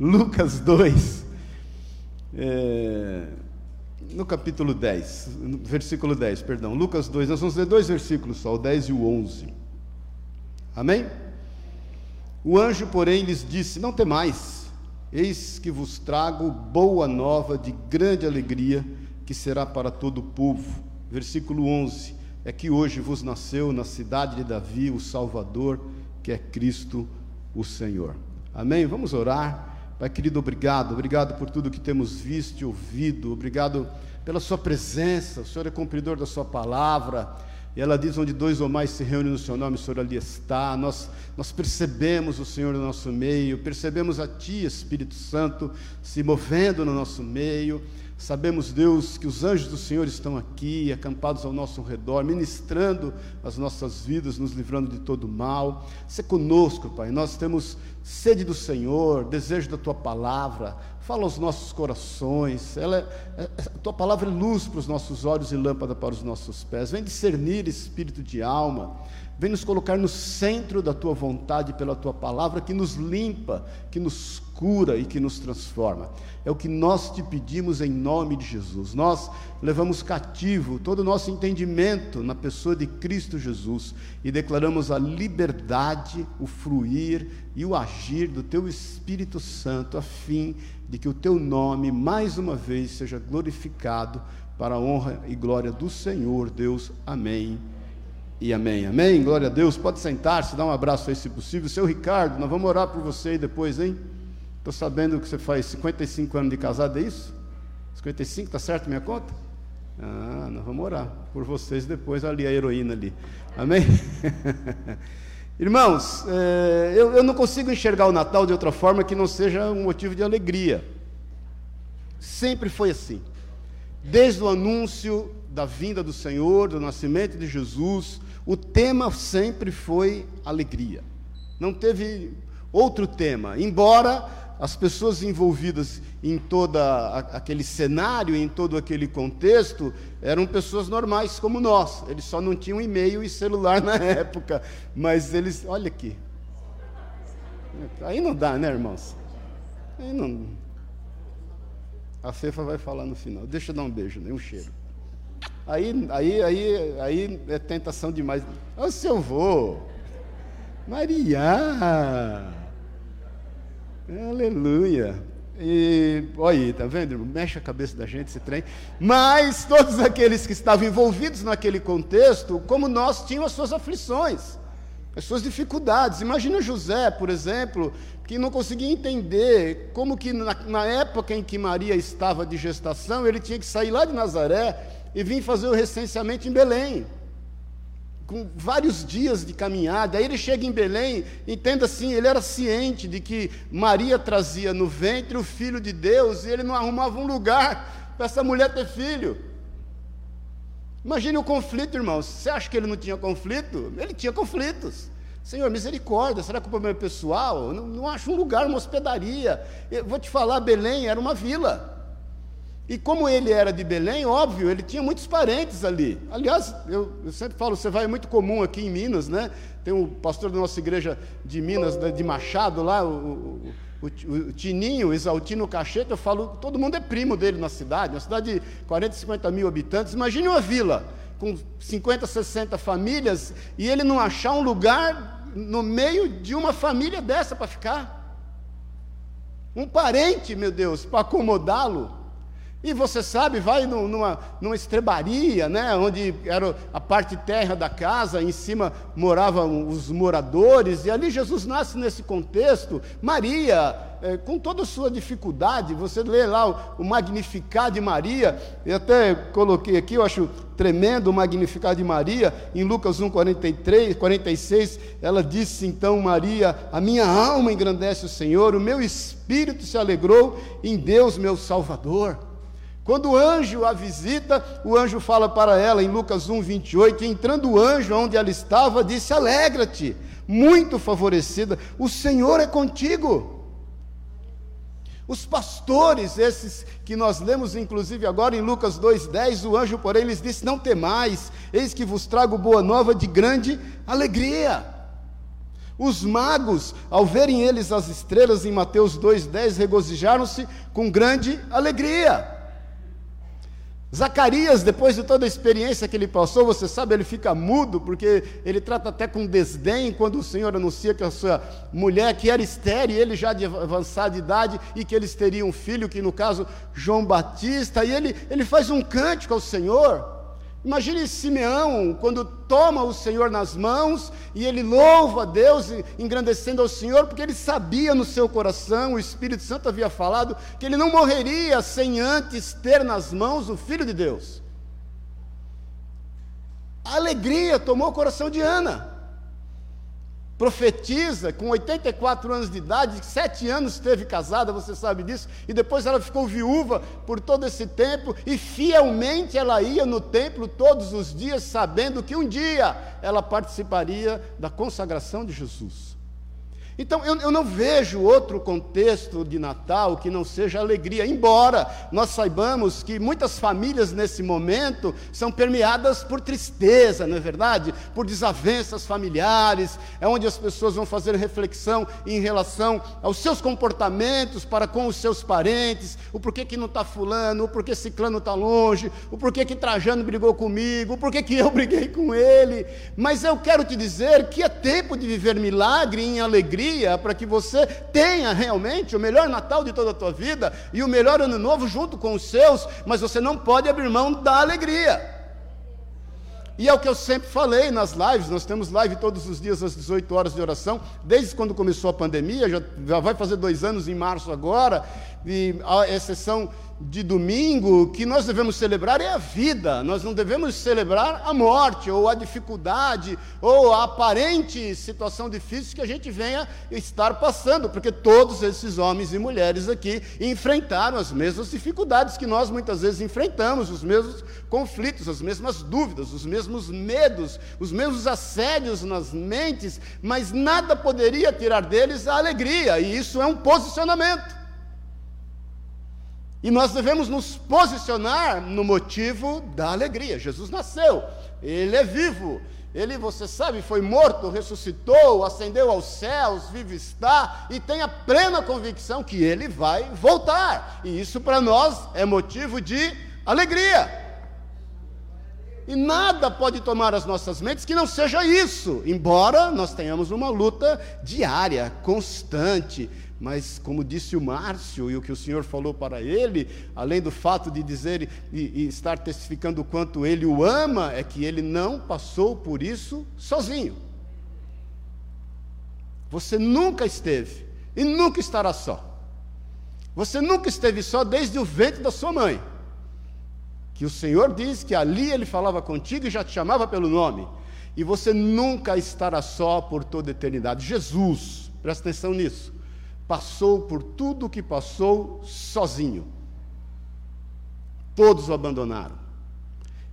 Lucas 2, é, no capítulo 10, versículo 10, perdão, Lucas 2, nós vamos ler dois versículos só, o 10 e o 11. Amém? O anjo, porém, lhes disse: Não temais, eis que vos trago boa nova de grande alegria, que será para todo o povo. Versículo 11: É que hoje vos nasceu na cidade de Davi o Salvador, que é Cristo o Senhor. Amém? Vamos orar. Pai querido, obrigado, obrigado por tudo que temos visto e ouvido, obrigado pela Sua presença, o Senhor é cumpridor da Sua palavra. E ela diz: onde dois ou mais se reúnem no seu nome, o Senhor ali está. Nós, nós percebemos o Senhor no nosso meio, percebemos a Ti, Espírito Santo, se movendo no nosso meio. Sabemos, Deus, que os anjos do Senhor estão aqui, acampados ao nosso redor, ministrando as nossas vidas, nos livrando de todo mal. Se conosco, Pai, nós temos sede do Senhor, desejo da Tua palavra, fala aos nossos corações, ela é, é, a Tua palavra é luz para os nossos olhos e lâmpada para os nossos pés. Vem discernir espírito de alma, Vem nos colocar no centro da tua vontade pela tua palavra que nos limpa, que nos cura e que nos transforma. É o que nós te pedimos em nome de Jesus. Nós levamos cativo todo o nosso entendimento na pessoa de Cristo Jesus e declaramos a liberdade, o fruir e o agir do teu Espírito Santo a fim de que o teu nome mais uma vez seja glorificado para a honra e glória do Senhor, Deus. Amém e amém. Amém? Glória a Deus. Pode sentar-se, dar um abraço aí se possível. Seu Ricardo, nós vamos orar por você aí depois, hein? Estou sabendo que você faz 55 anos de casado, é isso? 55, está certo minha conta? Ah, nós vamos orar por vocês depois, ali a heroína ali. Amém? Irmãos, é, eu, eu não consigo enxergar o Natal de outra forma que não seja um motivo de alegria. Sempre foi assim. Desde o anúncio da vinda do Senhor, do nascimento de Jesus, o tema sempre foi alegria. Não teve outro tema, embora as pessoas envolvidas em todo aquele cenário, em todo aquele contexto, eram pessoas normais como nós. Eles só não tinham e-mail e celular na época, mas eles, olha aqui. Aí não dá, né, irmãos? Aí não. A Cefa vai falar no final. Deixa eu dar um beijo, né? um cheiro. Aí, aí, aí, aí é tentação demais. Ô seu vô, Maria, aleluia. E olha aí, tá vendo? Mexe a cabeça da gente esse trem. Mas todos aqueles que estavam envolvidos naquele contexto, como nós, tinham as suas aflições, as suas dificuldades. Imagina José, por exemplo, que não conseguia entender como que na, na época em que Maria estava de gestação, ele tinha que sair lá de Nazaré e vim fazer o recenseamento em Belém. Com vários dias de caminhada, aí ele chega em Belém, entenda assim, ele era ciente de que Maria trazia no ventre o filho de Deus e ele não arrumava um lugar para essa mulher ter filho. Imagine o conflito, irmãos. Você acha que ele não tinha conflito? Ele tinha conflitos. Senhor, misericórdia, será que o problema é pessoal? Não, não acho um lugar, uma hospedaria. Eu vou te falar, Belém era uma vila. E como ele era de Belém, óbvio, ele tinha muitos parentes ali. Aliás, eu, eu sempre falo, você vai é muito comum aqui em Minas, né? Tem um pastor da nossa igreja de Minas, de Machado, lá, o, o, o Tininho, Exaltino Cacheta, eu falo, todo mundo é primo dele na cidade, uma cidade de 40, 50 mil habitantes. Imagine uma vila com 50, 60 famílias e ele não achar um lugar no meio de uma família dessa para ficar. Um parente, meu Deus, para acomodá-lo. E você sabe, vai numa, numa estrebaria, né, onde era a parte terra da casa, em cima moravam os moradores, e ali Jesus nasce nesse contexto. Maria, é, com toda a sua dificuldade, você lê lá o, o Magnificar de Maria, eu até coloquei aqui, eu acho tremendo o Magnificar de Maria, em Lucas 1, 43, 46, ela disse então, Maria, a minha alma engrandece o Senhor, o meu espírito se alegrou em Deus, meu Salvador. Quando o anjo a visita, o anjo fala para ela em Lucas 1, 28, entrando o anjo onde ela estava, disse: Alegra-te, muito favorecida, o Senhor é contigo. Os pastores, esses que nós lemos inclusive agora em Lucas 2,10, o anjo, porém, lhes disse: Não temais, eis que vos trago boa nova de grande alegria. Os magos, ao verem eles as estrelas em Mateus 2,10, regozijaram-se com grande alegria. Zacarias, depois de toda a experiência que ele passou, você sabe, ele fica mudo, porque ele trata até com desdém quando o Senhor anuncia que a sua mulher, que era estéreo, ele já de avançada idade, e que eles teriam um filho, que no caso, João Batista, e ele, ele faz um cântico ao Senhor. Imagine Simeão, quando toma o Senhor nas mãos e ele louva a Deus, engrandecendo ao Senhor, porque ele sabia no seu coração, o Espírito Santo havia falado, que ele não morreria sem antes ter nas mãos o Filho de Deus. A alegria tomou o coração de Ana profetiza com 84 anos de idade, sete anos esteve casada, você sabe disso, e depois ela ficou viúva por todo esse tempo, e fielmente ela ia no templo todos os dias, sabendo que um dia ela participaria da consagração de Jesus. Então, eu, eu, não vejo outro contexto de Natal que não seja alegria, embora nós saibamos que muitas famílias nesse momento são permeadas por tristeza, não é verdade? Por desavenças familiares, é onde as pessoas vão fazer reflexão em relação aos seus comportamentos para com os seus parentes, o porquê que não está fulano, o porquê ciclano está longe, o porquê que Trajano brigou comigo, o porquê que eu briguei com ele. Mas eu quero te dizer que é tempo de viver milagre em alegria para que você tenha realmente o melhor Natal de toda a tua vida e o melhor Ano Novo junto com os seus, mas você não pode abrir mão da alegria. E é o que eu sempre falei nas lives, nós temos live todos os dias às 18 horas de oração, desde quando começou a pandemia, já, já vai fazer dois anos em março agora, e a exceção de domingo que nós devemos celebrar é a vida, nós não devemos celebrar a morte, ou a dificuldade, ou a aparente situação difícil que a gente venha estar passando, porque todos esses homens e mulheres aqui enfrentaram as mesmas dificuldades que nós muitas vezes enfrentamos, os mesmos conflitos, as mesmas dúvidas, os mesmos medos, os mesmos assédios nas mentes, mas nada poderia tirar deles a alegria, e isso é um posicionamento. E nós devemos nos posicionar no motivo da alegria. Jesus nasceu, ele é vivo, ele, você sabe, foi morto, ressuscitou, ascendeu aos céus, vive está e tem a plena convicção que ele vai voltar. E isso para nós é motivo de alegria. E nada pode tomar as nossas mentes que não seja isso, embora nós tenhamos uma luta diária, constante, mas, como disse o Márcio, e o que o Senhor falou para ele, além do fato de dizer e, e, estar testificando o quanto ele o ama, é que ele não passou por isso sozinho. Você nunca esteve e nunca estará só. Você nunca esteve só desde o ventre da sua mãe. Que o Senhor diz que ali ele falava contigo e já te chamava pelo nome. E você nunca estará só por toda a eternidade. Jesus, presta atenção nisso passou por tudo o que passou sozinho. Todos o abandonaram.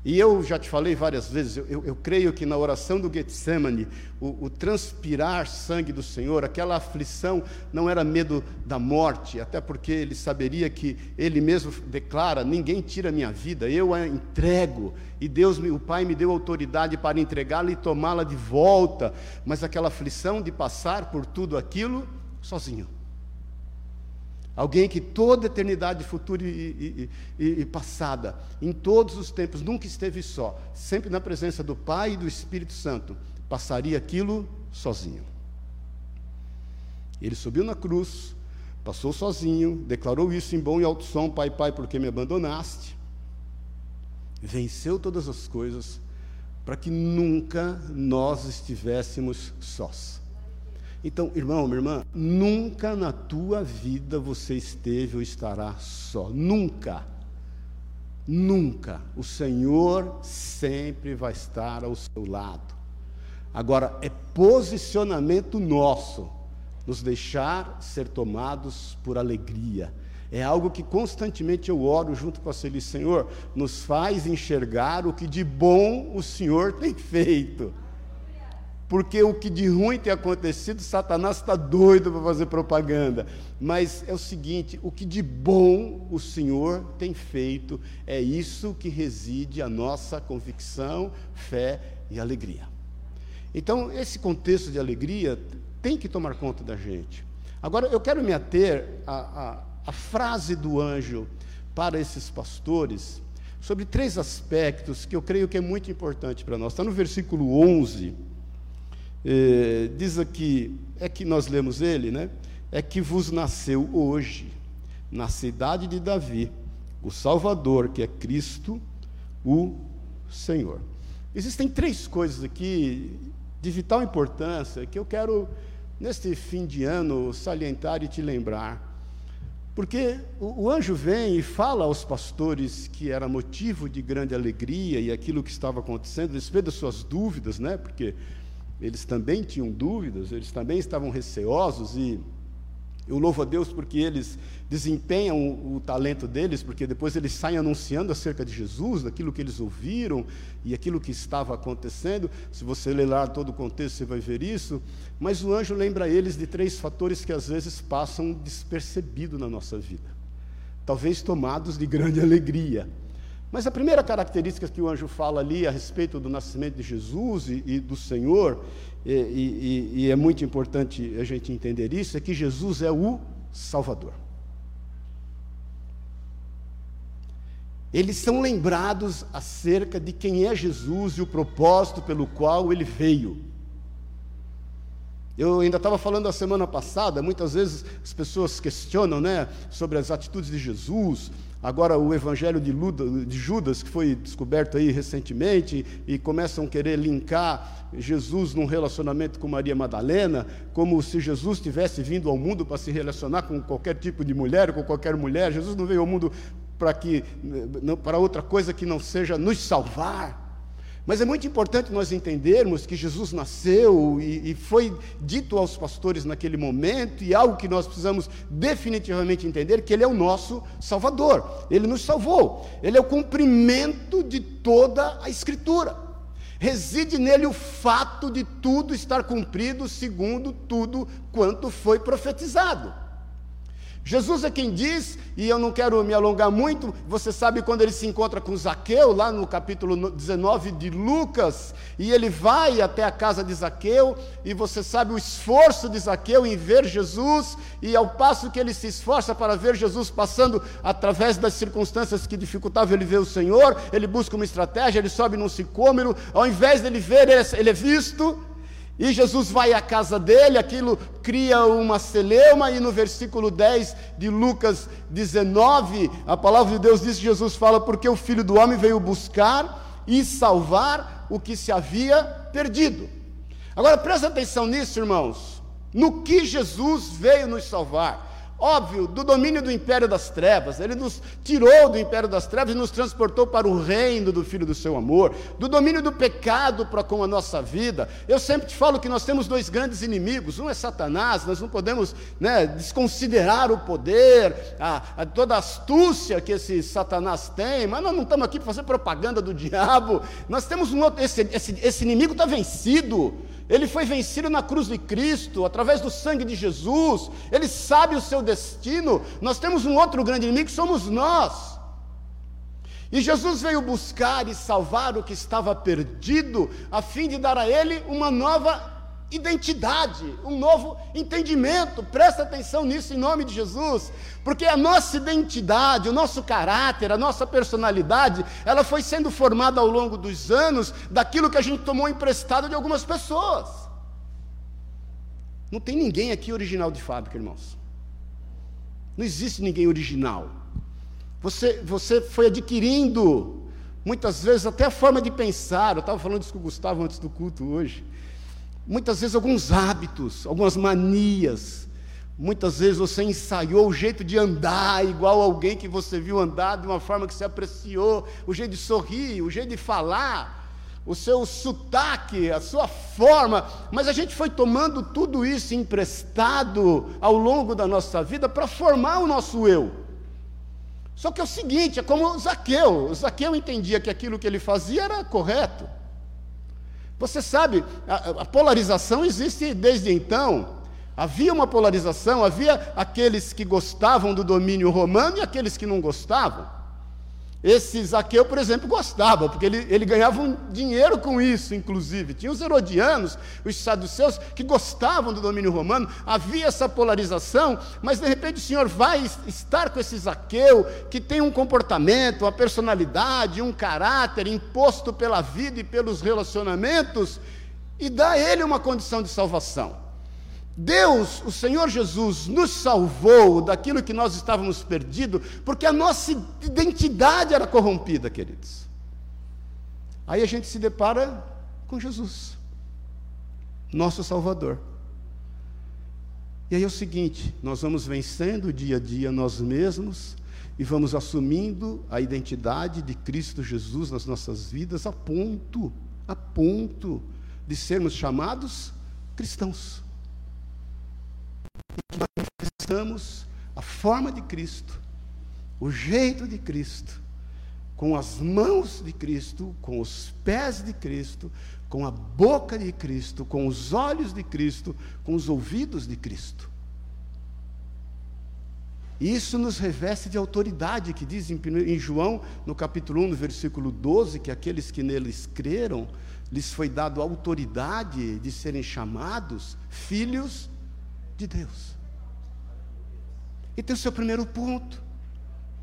E eu já te falei várias vezes, eu, eu, creio que na oração do Getsemane, o, o, transpirar sangue do Senhor, aquela aflição, não era medo da morte, até porque ele saberia que ele mesmo declara: ninguém tira minha vida, eu a entrego, e Deus, o Pai, me deu autoridade para entregá-la e tomá-la de volta, mas aquela aflição de passar por tudo aquilo sozinho. Alguém que toda eternidade futura e, e, e, e, passada, em todos os tempos, nunca esteve só, sempre na presença do Pai e do Espírito Santo, passaria aquilo sozinho. Ele subiu na cruz, passou sozinho, declarou isso em bom e alto som: Pai, Pai, porque me abandonaste? Venceu todas as coisas para que nunca nós estivéssemos sós. Então, irmão, minha irmã, nunca na tua vida você esteve ou estará só. Nunca. Nunca. O Senhor sempre vai estar ao seu lado. Agora, é posicionamento nosso nos deixar ser tomados por alegria. É algo que constantemente eu oro junto com a Celi, Senhor, nos faz enxergar o que de bom o Senhor tem feito porque o que de ruim tem acontecido, Satanás está doido para fazer propaganda. Mas é o seguinte: o que de bom o Senhor tem feito, é isso que reside a nossa convicção, fé e alegria. Então, esse contexto de alegria tem que tomar conta da gente. Agora, eu quero me ater à, à, à frase do anjo para esses pastores sobre três aspectos que eu creio que é muito importante para nós. Está no versículo 11, eh, diz aqui, é que nós lemos ele, né? É que vos nasceu hoje, na cidade de Davi, o Salvador, que é Cristo, o Senhor. Existem três coisas aqui de vital importância que eu quero, neste fim de ano, salientar e te lembrar. Porque o, o, anjo vem e fala aos pastores que era motivo de grande alegria e aquilo que estava acontecendo, a das suas dúvidas, né? porque eles também tinham dúvidas, eles também estavam receosos e eu louvo a Deus porque eles desempenham o, talento deles, porque depois eles saem anunciando acerca de Jesus, daquilo que eles ouviram e aquilo que estava acontecendo. Se você ler lá todo o contexto, você vai ver isso. Mas o anjo lembra eles de três fatores que às vezes passam despercebido na nossa vida, talvez tomados de grande alegria. Mas a primeira característica que o anjo fala ali a respeito do nascimento de Jesus e, e do Senhor, e, e, e é muito importante a gente entender isso, é que Jesus é o Salvador. Eles são lembrados acerca de quem é Jesus e o propósito pelo qual ele veio. Eu ainda estava falando a semana passada, muitas vezes as pessoas questionam né, sobre as atitudes de Jesus, agora o evangelho de, Luda, de, Judas, que foi descoberto aí recentemente, e começam a querer linkar Jesus num relacionamento com Maria Madalena, como se Jesus tivesse vindo ao mundo para se relacionar com qualquer tipo de mulher, com qualquer mulher. Jesus não veio ao mundo para que para outra coisa que não seja nos salvar. Mas é muito importante nós entendermos que Jesus nasceu e, e, foi dito aos pastores naquele momento, e algo que nós precisamos definitivamente entender: que Ele é o nosso Salvador, Ele nos salvou, Ele é o cumprimento de toda a Escritura. Reside nele o fato de tudo estar cumprido segundo tudo quanto foi profetizado. Jesus é quem diz, e eu não quero me alongar muito, você sabe quando ele se encontra com Zaqueu, lá no capítulo 19 de Lucas, e ele vai até a casa de Zaqueu, e você sabe o esforço de Zaqueu em ver Jesus, e ao passo que ele se esforça para ver Jesus passando através das circunstâncias que dificultavam ele ver o Senhor, ele busca uma estratégia, ele sobe num sicômero, ao invés dele ver, ele é visto, e Jesus vai à casa dele, aquilo cria uma celeuma, e no versículo 10 de Lucas 19, a palavra de Deus diz Jesus fala: Porque o filho do homem veio buscar e salvar o que se havia perdido. Agora presta atenção nisso, irmãos, no que Jesus veio nos salvar óbvio, do domínio do império das trevas. Ele nos tirou do império das trevas e nos transportou para o reino do Filho do seu amor, do domínio do pecado para com a nossa vida. Eu sempre te falo que nós temos dois grandes inimigos: um é Satanás, nós não podemos né, desconsiderar o poder, a, a, toda a astúcia que esse Satanás tem, mas nós não estamos aqui para fazer propaganda do diabo. Nós temos um outro, esse, esse, esse inimigo está vencido. Ele foi vencido na cruz de Cristo, através do sangue de Jesus. Ele sabe o seu destino. Nós temos um outro grande inimigo, somos nós. E Jesus veio buscar e salvar o que estava perdido, a fim de dar a ele uma nova identidade, um novo entendimento. Presta atenção nisso em nome de Jesus, porque a nossa identidade, o nosso caráter, a nossa personalidade, ela foi sendo formada ao longo dos anos daquilo que a gente tomou emprestado de algumas pessoas. Não tem ninguém aqui original de fábrica, irmãos. Não existe ninguém original. Você, você foi adquirindo, muitas vezes, até a forma de pensar. Eu estava falando isso com o Gustavo antes do culto hoje muitas vezes alguns hábitos, algumas manias. Muitas vezes você ensaiou o jeito de andar igual alguém que você viu andar de uma forma que você apreciou, o jeito de sorrir, o jeito de falar, o seu sotaque, a sua forma, mas a gente foi tomando tudo isso emprestado ao longo da nossa vida para formar o nosso eu. Só que é o seguinte, é como o Zaqueu. O Zaqueu entendia que aquilo que ele fazia era correto. Você sabe, a, a polarização existe desde então. Havia uma polarização, havia aqueles que gostavam do domínio romano e aqueles que não gostavam. Esse Zaqueu, por exemplo, gostava, porque ele, ele ganhava um dinheiro com isso, inclusive. Tinha os herodianos, os saduceus, que gostavam do domínio romano, havia essa polarização, mas de repente o Senhor vai estar com esse Zaqueu, que tem um comportamento, uma personalidade, um caráter imposto pela vida e pelos relacionamentos, e dá a ele uma condição de salvação. Deus, o Senhor Jesus, nos salvou daquilo que nós estávamos perdidos, porque a nossa identidade era corrompida, queridos. Aí a gente se depara com Jesus, nosso Salvador. E aí é o seguinte: nós vamos vencendo dia a dia nós mesmos e vamos assumindo a identidade de Cristo Jesus nas nossas vidas, a ponto, a ponto de sermos chamados cristãos e manifestamos a forma de Cristo, o jeito de Cristo, com as mãos de Cristo, com os pés de Cristo, com a boca de Cristo, com os olhos de Cristo, com os ouvidos de Cristo. Isso nos reveste de autoridade, que diz em, em João, no capítulo 1, no versículo 12, que aqueles que neles creram, lhes foi dado autoridade de serem chamados filhos de Deus. E tem o seu primeiro ponto.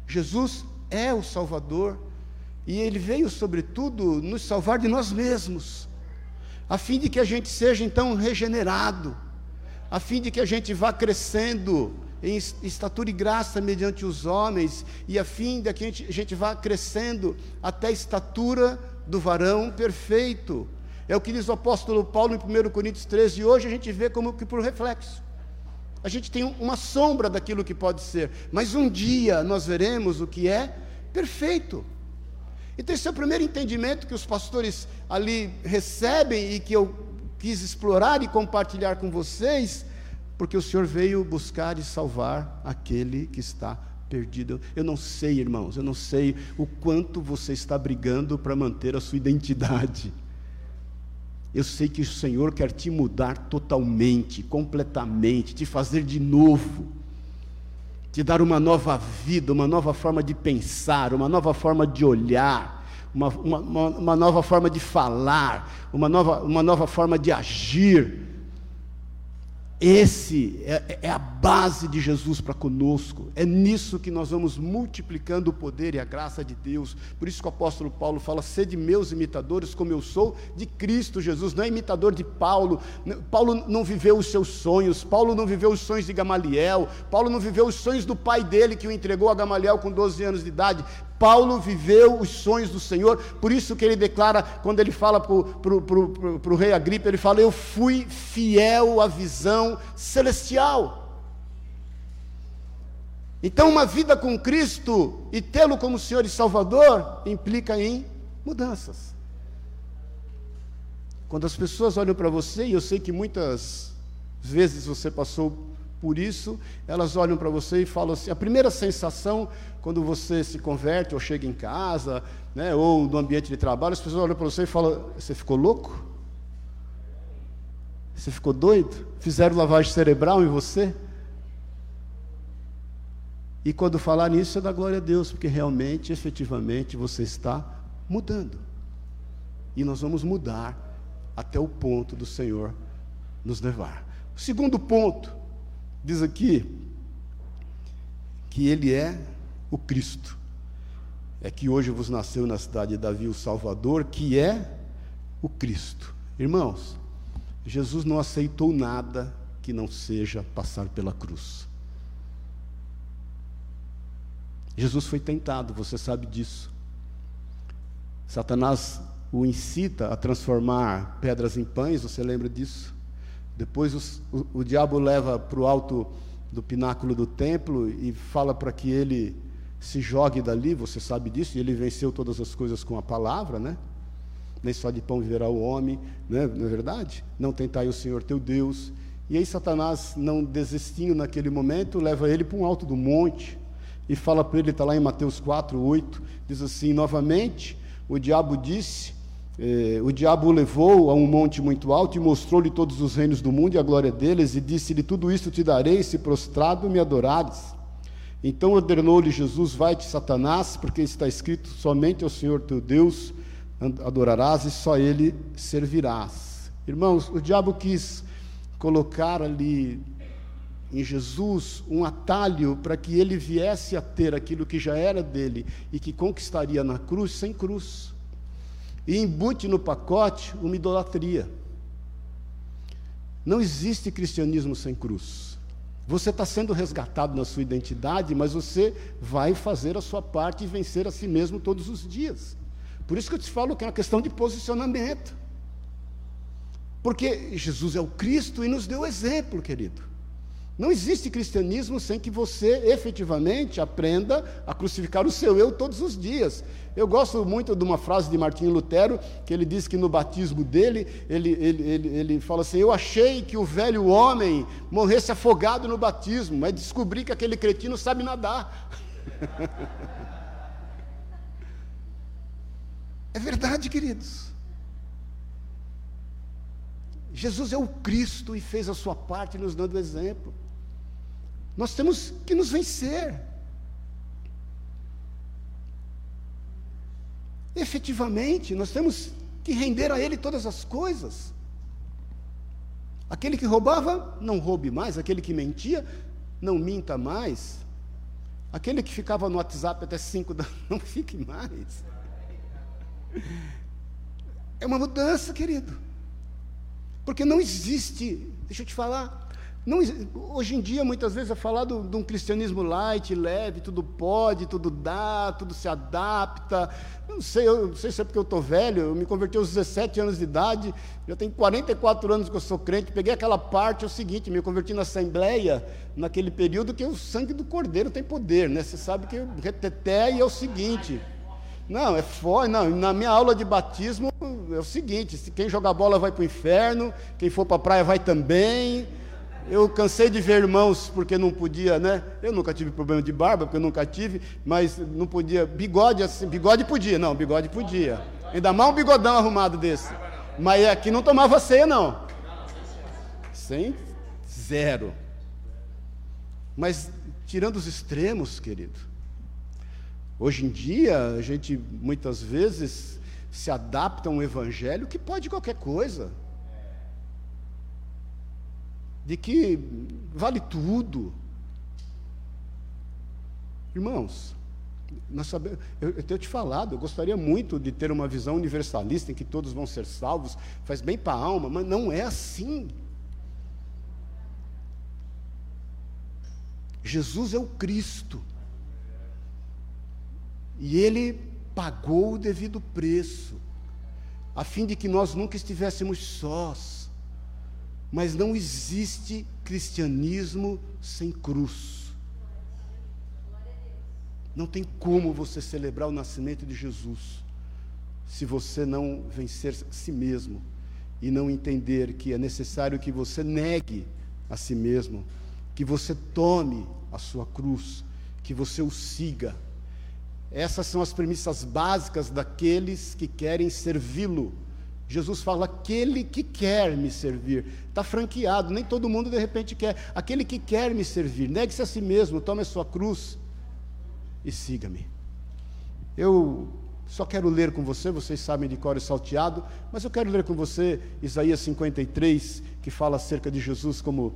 Jesus é o Salvador e ele veio, sobretudo, nos salvar de nós mesmos, a fim de que a gente seja então regenerado, a fim de que a gente vá crescendo em estatura e graça mediante os homens, e a fim de que a gente, a gente vá crescendo até a estatura do varão perfeito. É o que diz o apóstolo Paulo em 1 Coríntios 13, e hoje a gente vê como que por reflexo a gente tem uma sombra daquilo que pode ser, mas um dia nós veremos o que é perfeito. Então, esse é o primeiro entendimento que os pastores ali recebem e que eu quis explorar e compartilhar com vocês, porque o Senhor veio buscar e salvar aquele que está perdido. Eu não sei, irmãos, eu não sei o quanto você está brigando para manter a sua identidade. Eu sei que o Senhor quer te mudar totalmente, completamente, te fazer de novo, te dar uma nova vida, uma nova forma de pensar, uma nova forma de olhar, uma, uma, uma nova forma de falar, uma nova, uma nova forma de agir. Esse é, é, a base de Jesus para conosco. É nisso que nós vamos multiplicando o poder e a graça de Deus. Por isso que o apóstolo Paulo fala: sede meus imitadores, como eu sou de Cristo Jesus. Não é imitador de Paulo. Paulo não viveu os seus sonhos. Paulo não viveu os sonhos de Gamaliel. Paulo não viveu os sonhos do pai dele que o entregou a Gamaliel com 12 anos de idade. Paulo viveu os sonhos do Senhor, por isso que ele declara, quando ele fala para o rei Agripa, ele fala: Eu fui fiel à visão celestial. Então, uma vida com Cristo e tê-lo como Senhor e Salvador implica em mudanças. Quando as pessoas olham para você, e eu sei que muitas vezes você passou por isso, elas olham para você e falam assim: a primeira sensação quando você se converte ou chega em casa, né, ou no ambiente de trabalho, as pessoas olham para você e falam: Você ficou louco? Você ficou doido? Fizeram lavagem cerebral em você? E quando falar nisso, é da glória a Deus, porque realmente, efetivamente, você está mudando. E nós vamos mudar até o ponto do Senhor nos levar. Segundo ponto, diz aqui, que Ele é o Cristo. É que hoje vos nasceu na cidade de Davi o Salvador, que é o Cristo. Irmãos, Jesus não aceitou nada que não seja passar pela cruz. Jesus foi tentado, você sabe disso. Satanás o incita a transformar pedras em pães, você lembra disso? Depois o, o diabo leva para o alto do pináculo do templo e fala para que ele se jogue dali, você sabe disso, e ele venceu todas as coisas com a palavra, né? Nem só de pão viverá o homem, né? não é verdade? Não tentai o Senhor teu Deus. E aí Satanás, não desistindo naquele momento, leva ele para um alto do monte e fala para ele, está lá em Mateus 4, 8, diz assim, novamente, o diabo disse, eh, o diabo o levou a um monte muito alto e mostrou-lhe todos os reinos do mundo e a glória deles, e disse-lhe, tudo isto te darei, se prostrado me adorares. Então ordenou-lhe Jesus: Vai-te, Satanás, porque está escrito: Somente ao Senhor teu Deus adorarás e só Ele servirás. Irmãos, o diabo quis colocar ali em Jesus um atalho para que ele viesse a ter aquilo que já era dele e que conquistaria na cruz sem cruz. E embute no pacote uma idolatria. Não existe cristianismo sem cruz. Você está sendo resgatado na sua identidade, mas você vai fazer a sua parte e vencer a si mesmo todos os dias. Por isso que eu te falo que é uma questão de posicionamento. Porque Jesus é o Cristo e nos deu exemplo, querido. Não existe cristianismo sem que você efetivamente aprenda a crucificar o seu eu todos os dias. Eu gosto muito de uma frase de Martinho Lutero, que ele diz que no batismo dele, ele, ele, ele, ele fala assim: Eu achei que o velho homem morresse afogado no batismo, mas descobri que aquele cretino sabe nadar. é verdade, queridos. Jesus é o Cristo e fez a sua parte nos dando exemplo. Nós temos que nos vencer. Efetivamente, nós temos que render a Ele todas as coisas. Aquele que roubava, não roube mais. Aquele que mentia, não minta mais. Aquele que ficava no WhatsApp até cinco da não fique mais. É uma mudança, querido. Porque não existe, deixa eu te falar, não, hoje em dia, muitas vezes, é falado de um cristianismo light, leve, tudo pode, tudo dá, tudo se adapta. não sei, eu não sei se é porque eu estou velho, eu me converti aos 17 anos de idade, já tenho 44 anos que eu sou crente, peguei aquela parte, é o seguinte, me converti na Assembleia, naquele período que o sangue do Cordeiro tem poder, né? Você sabe que reteté é o seguinte. Não, é forte. Não, na minha aula de batismo é o seguinte: quem jogar bola vai para o inferno, quem for para a praia vai também. Eu cansei de ver irmãos porque não podia, né? Eu nunca tive problema de barba, porque eu nunca tive, mas não podia. Bigode assim, bigode podia, não, bigode podia. Ainda mais um bigodão arrumado desse. Mas aqui não tomava ceia, não. Sem zero. Mas tirando os extremos, querido. Hoje em dia, a gente muitas vezes se adapta a um evangelho que pode qualquer coisa de que vale tudo. Irmãos, nós sabemos, eu, eu tenho te falado, eu gostaria muito de ter uma visão universalista em que todos vão ser salvos, faz bem para a alma, mas não é assim. Jesus é o Cristo. E ele pagou o devido preço, a fim de que nós nunca estivéssemos sós mas não existe cristianismo sem cruz. Não tem como você celebrar o nascimento de Jesus se você não vencer si mesmo e não entender que é necessário que você negue a si mesmo, que você tome a sua cruz, que você o siga. Essas são as premissas básicas daqueles que querem servi-lo Jesus fala: aquele que quer me servir. Está franqueado, nem todo mundo de repente quer. Aquele que quer me servir, negue-se a si mesmo, tome a sua cruz e siga-me. Eu só quero ler com você, vocês sabem de cor e salteado, mas eu quero ler com você Isaías 53, que fala acerca de Jesus como,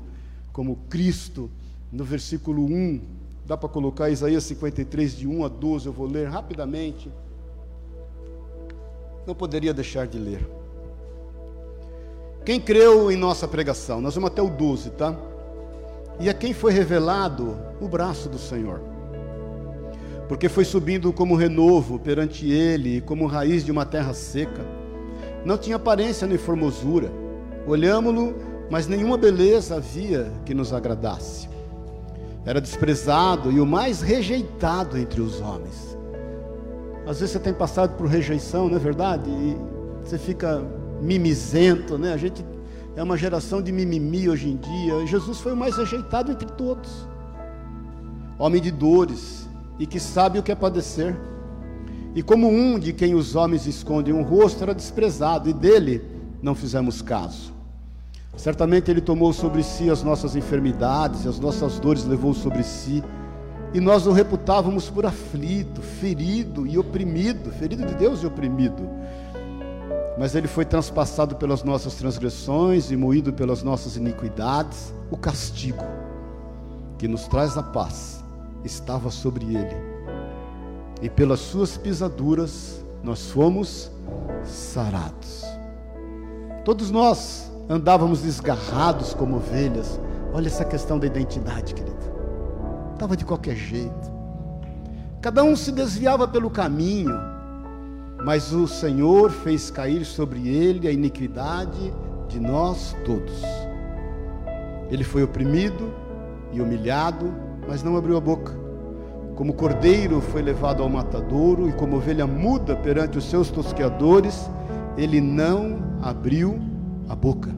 como Cristo, no versículo 1. Dá para colocar Isaías 53, de 1 a 12, eu vou ler rapidamente. Não poderia deixar de ler. Quem creu em nossa pregação? Nós vamos até o 12, tá? E a quem foi revelado o braço do Senhor. Porque foi subindo como renovo perante ele, como raiz de uma terra seca. Não tinha aparência nem formosura. Olhámo-lo, mas nenhuma beleza havia que nos agradasse. Era desprezado e o mais rejeitado entre os homens. Às vezes você tem passado por rejeição, não é verdade? E você fica mimizento, né? A gente é uma geração de mimimi hoje em dia. Jesus foi o mais rejeitado entre todos. Homem de dores e que sabe o que é padecer. E como um de quem os homens escondem um rosto era desprezado e dele não fizemos caso. Certamente ele tomou sobre si as nossas enfermidades, as nossas dores levou sobre si. e nós o reputávamos por aflito, ferido e oprimido, ferido de Deus e oprimido. Mas ele foi transpassado pelas nossas transgressões e moído pelas nossas iniquidades. O castigo que nos traz a paz estava sobre ele. E pelas suas pisaduras nós fomos sarados. Todos nós andávamos desgarrados como ovelhas. Olha essa questão da identidade, querido. Estava de qualquer jeito. Cada um se desviava pelo caminho, mas o Senhor fez cair sobre ele a iniquidade de nós todos. Ele foi oprimido e humilhado, mas não abriu a boca. Como cordeiro foi levado ao matadouro, e como ovelha muda perante os seus tosqueadores, ele não abriu a boca.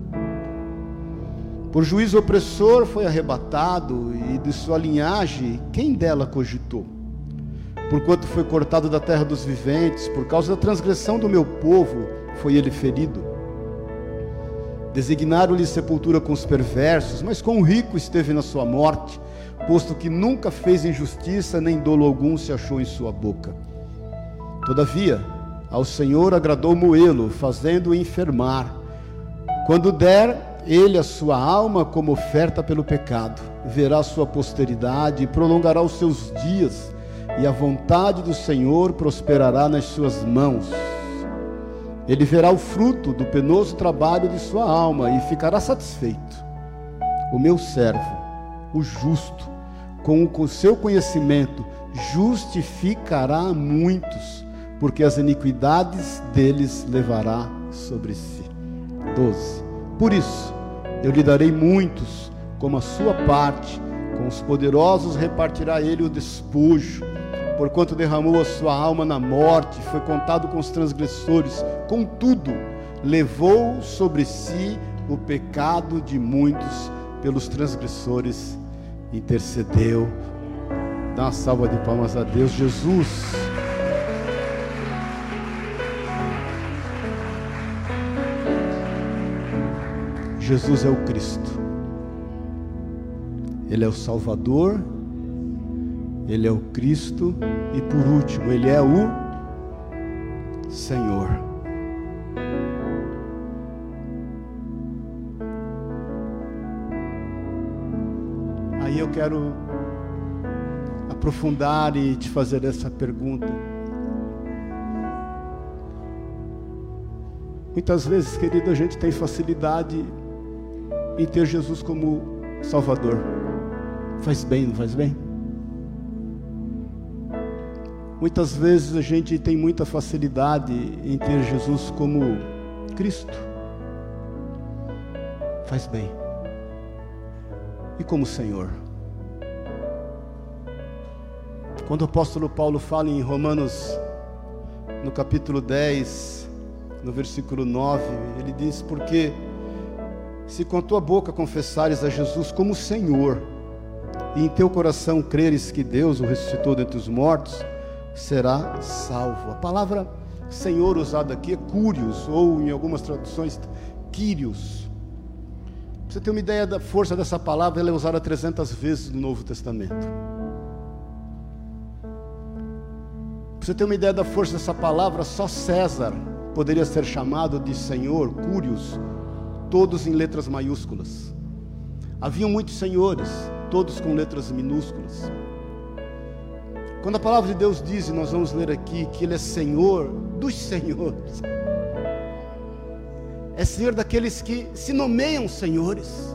Por juízo opressor foi arrebatado, e de sua linhagem, quem dela cogitou? Porquanto foi cortado da terra dos viventes, por causa da transgressão do meu povo, foi ele ferido. Designaram-lhe sepultura com os perversos, mas com o rico esteve na sua morte, posto que nunca fez injustiça, nem dolo algum se achou em sua boca. Todavia, ao Senhor agradou moê-lo, fazendo-o enfermar. Quando der ele a sua alma como oferta pelo pecado, verá sua posteridade e prolongará os seus dias, e a vontade do Senhor prosperará nas suas mãos. Ele verá o fruto do penoso trabalho de sua alma e ficará satisfeito. O meu servo, o justo, com o seu conhecimento, justificará muitos, porque as iniquidades deles levará sobre si. 12. Por isso, eu lhe darei muitos, como a sua parte, com os poderosos repartirá ele o despojo porquanto derramou a sua alma na morte, foi contado com os transgressores, contudo, levou sobre si o pecado de muitos pelos transgressores, intercedeu. Dá uma salva de palmas a Deus, Jesus. Jesus é o Cristo, Ele é o Salvador ele é o Cristo e por último, Ele é o Senhor. Aí eu quero aprofundar e te fazer essa pergunta. Muitas vezes, querido, a gente tem facilidade em ter Jesus como Salvador. Faz bem, não faz bem? Muitas vezes a gente tem muita facilidade em ter Jesus como Cristo. Faz bem. E como Senhor. Quando o apóstolo Paulo fala em Romanos, no capítulo 10, no versículo 9, ele diz: Porque se com a tua boca confessares a Jesus como Senhor, e em teu coração creres que Deus o ressuscitou dentre os mortos, será salvo. A palavra Senhor usada aqui é curios, ou em algumas traduções, Quírios. Você ter uma ideia da força dessa palavra, ela é usada 300 vezes no Novo Testamento. Você ter uma ideia da força dessa palavra, só César poderia ser chamado de Senhor, Curios, todos em letras maiúsculas. Haviam muitos senhores, todos com letras minúsculas. Quando a palavra de Deus diz, e nós vamos ler aqui, que Ele é Senhor dos senhores, é Senhor daqueles que se nomeiam senhores,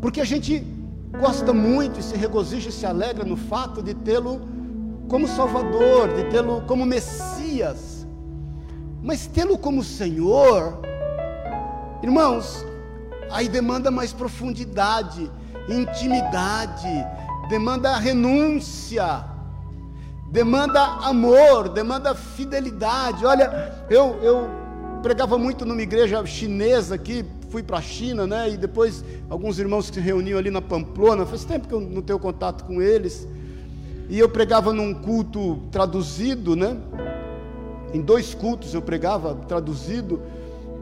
porque a gente gosta muito e se regozija e se alegra no fato de tê-lo como Salvador, de tê-lo como Messias, mas tê-lo como Senhor, irmãos, aí demanda mais profundidade, intimidade, demanda renúncia, demanda amor, demanda fidelidade. Olha, eu, eu pregava muito numa igreja chinesa aqui, fui para a China, né? E depois alguns irmãos que se reuniam ali na Pamplona, faz tempo que eu não tenho contato com eles. E eu pregava num culto traduzido, né? Em dois cultos eu pregava traduzido.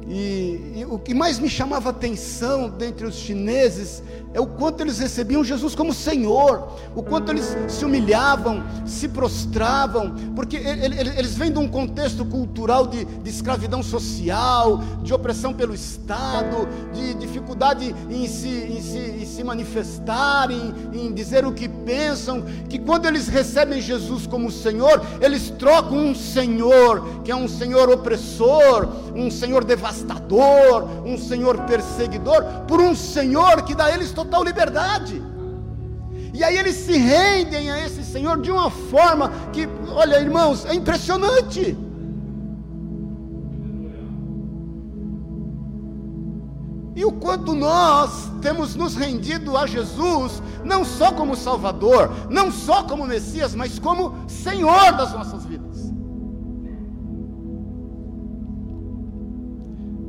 E, e, o que mais me chamava atenção dentre os chineses é o quanto eles recebiam Jesus como Senhor, o quanto eles se humilhavam, se prostravam, porque eles vêm de um contexto cultural de, de escravidão social, de opressão pelo Estado, de dificuldade em se, em se, em se manifestar, em, em dizer o que pensam, que quando eles recebem Jesus como Senhor, eles trocam um Senhor, que é um Senhor opressor, um Senhor devastador, um Senhor perseguidor, por um Senhor que dá a eles total liberdade. E aí eles se rendem a esse Senhor de uma forma que, olha, irmãos, é impressionante. E o quanto nós temos nos rendido a Jesus, não só como Salvador, não só como Messias, mas como Senhor das nossas vidas.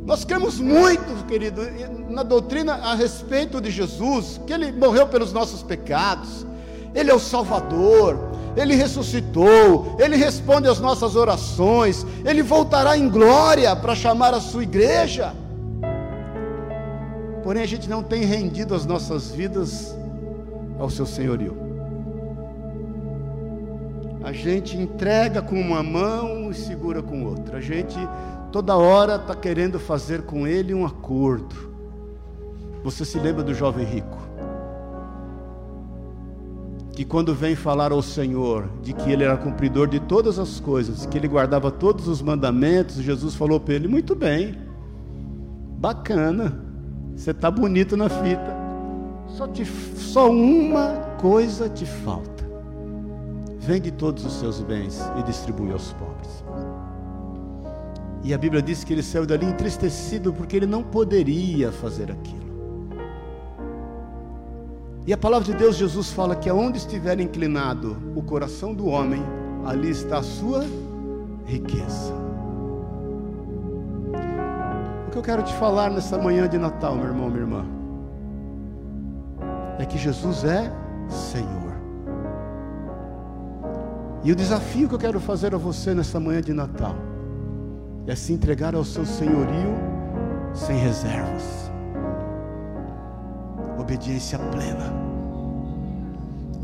Nós cremos muito, querido, na doutrina a respeito de Jesus, que ele morreu pelos nossos pecados, ele é o Salvador, ele ressuscitou, ele responde às nossas orações, ele voltará em glória para chamar a sua igreja. Porém, a gente não tem rendido as nossas vidas ao seu senhorio. A gente entrega com uma mão e segura com outra. A gente toda hora está querendo fazer com ele um acordo. Você se lembra do jovem rico? Que quando vem falar ao Senhor de que ele era cumpridor de todas as coisas, que ele guardava todos os mandamentos, Jesus falou para ele: Muito bem, bacana, você está bonito na fita, só, te, só uma coisa te falta: vende todos os seus bens e distribui aos pobres. E a Bíblia diz que ele saiu dali entristecido porque ele não poderia fazer aquilo. E a palavra de Deus, Jesus fala que aonde estiver inclinado o coração do homem, ali está a sua riqueza. O que eu quero te falar nessa manhã de Natal, meu irmão, minha irmã, é que Jesus é Senhor. E o desafio que eu quero fazer a você nessa manhã de Natal é se entregar ao seu senhorio sem reservas. Obediência plena.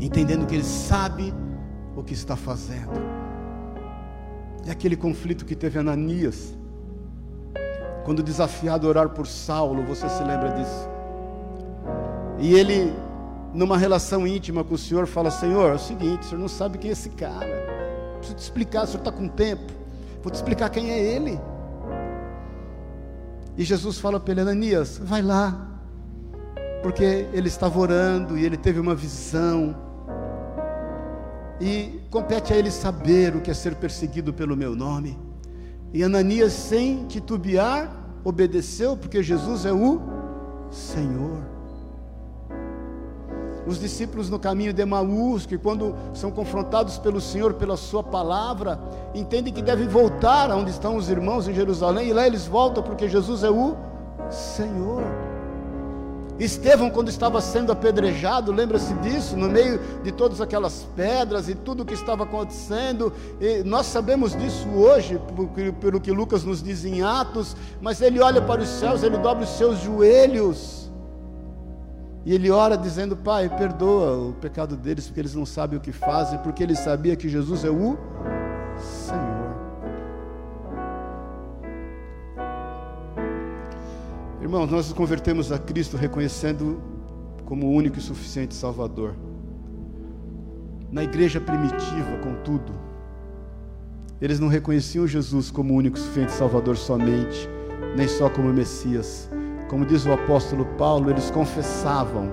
Entendendo que ele sabe o que está fazendo. É aquele conflito que teve Ananias. Quando desafiado a orar por Saulo, você se lembra disso? E ele, numa relação íntima com o Senhor, fala: Senhor, é o seguinte, o Senhor não sabe quem é esse cara. Preciso te explicar, o Senhor está com tempo. Vou te explicar quem é ele. E Jesus fala para ele, Ananias, vai lá. Porque ele estava orando e ele teve uma visão. E compete a ele saber o que é ser perseguido pelo meu nome. E Ananias, sem titubear, obedeceu, porque Jesus é o Senhor os discípulos no caminho de Emaús, que quando são confrontados pelo Senhor, pela Sua palavra, entendem que devem voltar aonde estão os irmãos em Jerusalém, e lá eles voltam porque Jesus é o Senhor. Estevão, quando estava sendo apedrejado, lembra-se disso, no meio de todas aquelas pedras e tudo o que estava acontecendo, nós sabemos disso hoje, pelo que Lucas nos diz em Atos, mas ele olha para os céus, ele dobra os seus joelhos, e ele ora dizendo: Pai, perdoa o pecado deles, porque eles não sabem o que fazem, porque ele sabia que Jesus é o Senhor. Irmãos, nós nos convertemos a Cristo reconhecendo como o único e suficiente Salvador. Na igreja primitiva, contudo, eles não reconheciam Jesus como o único e suficiente Salvador somente, nem só como Messias como diz o apóstolo Paulo, eles confessavam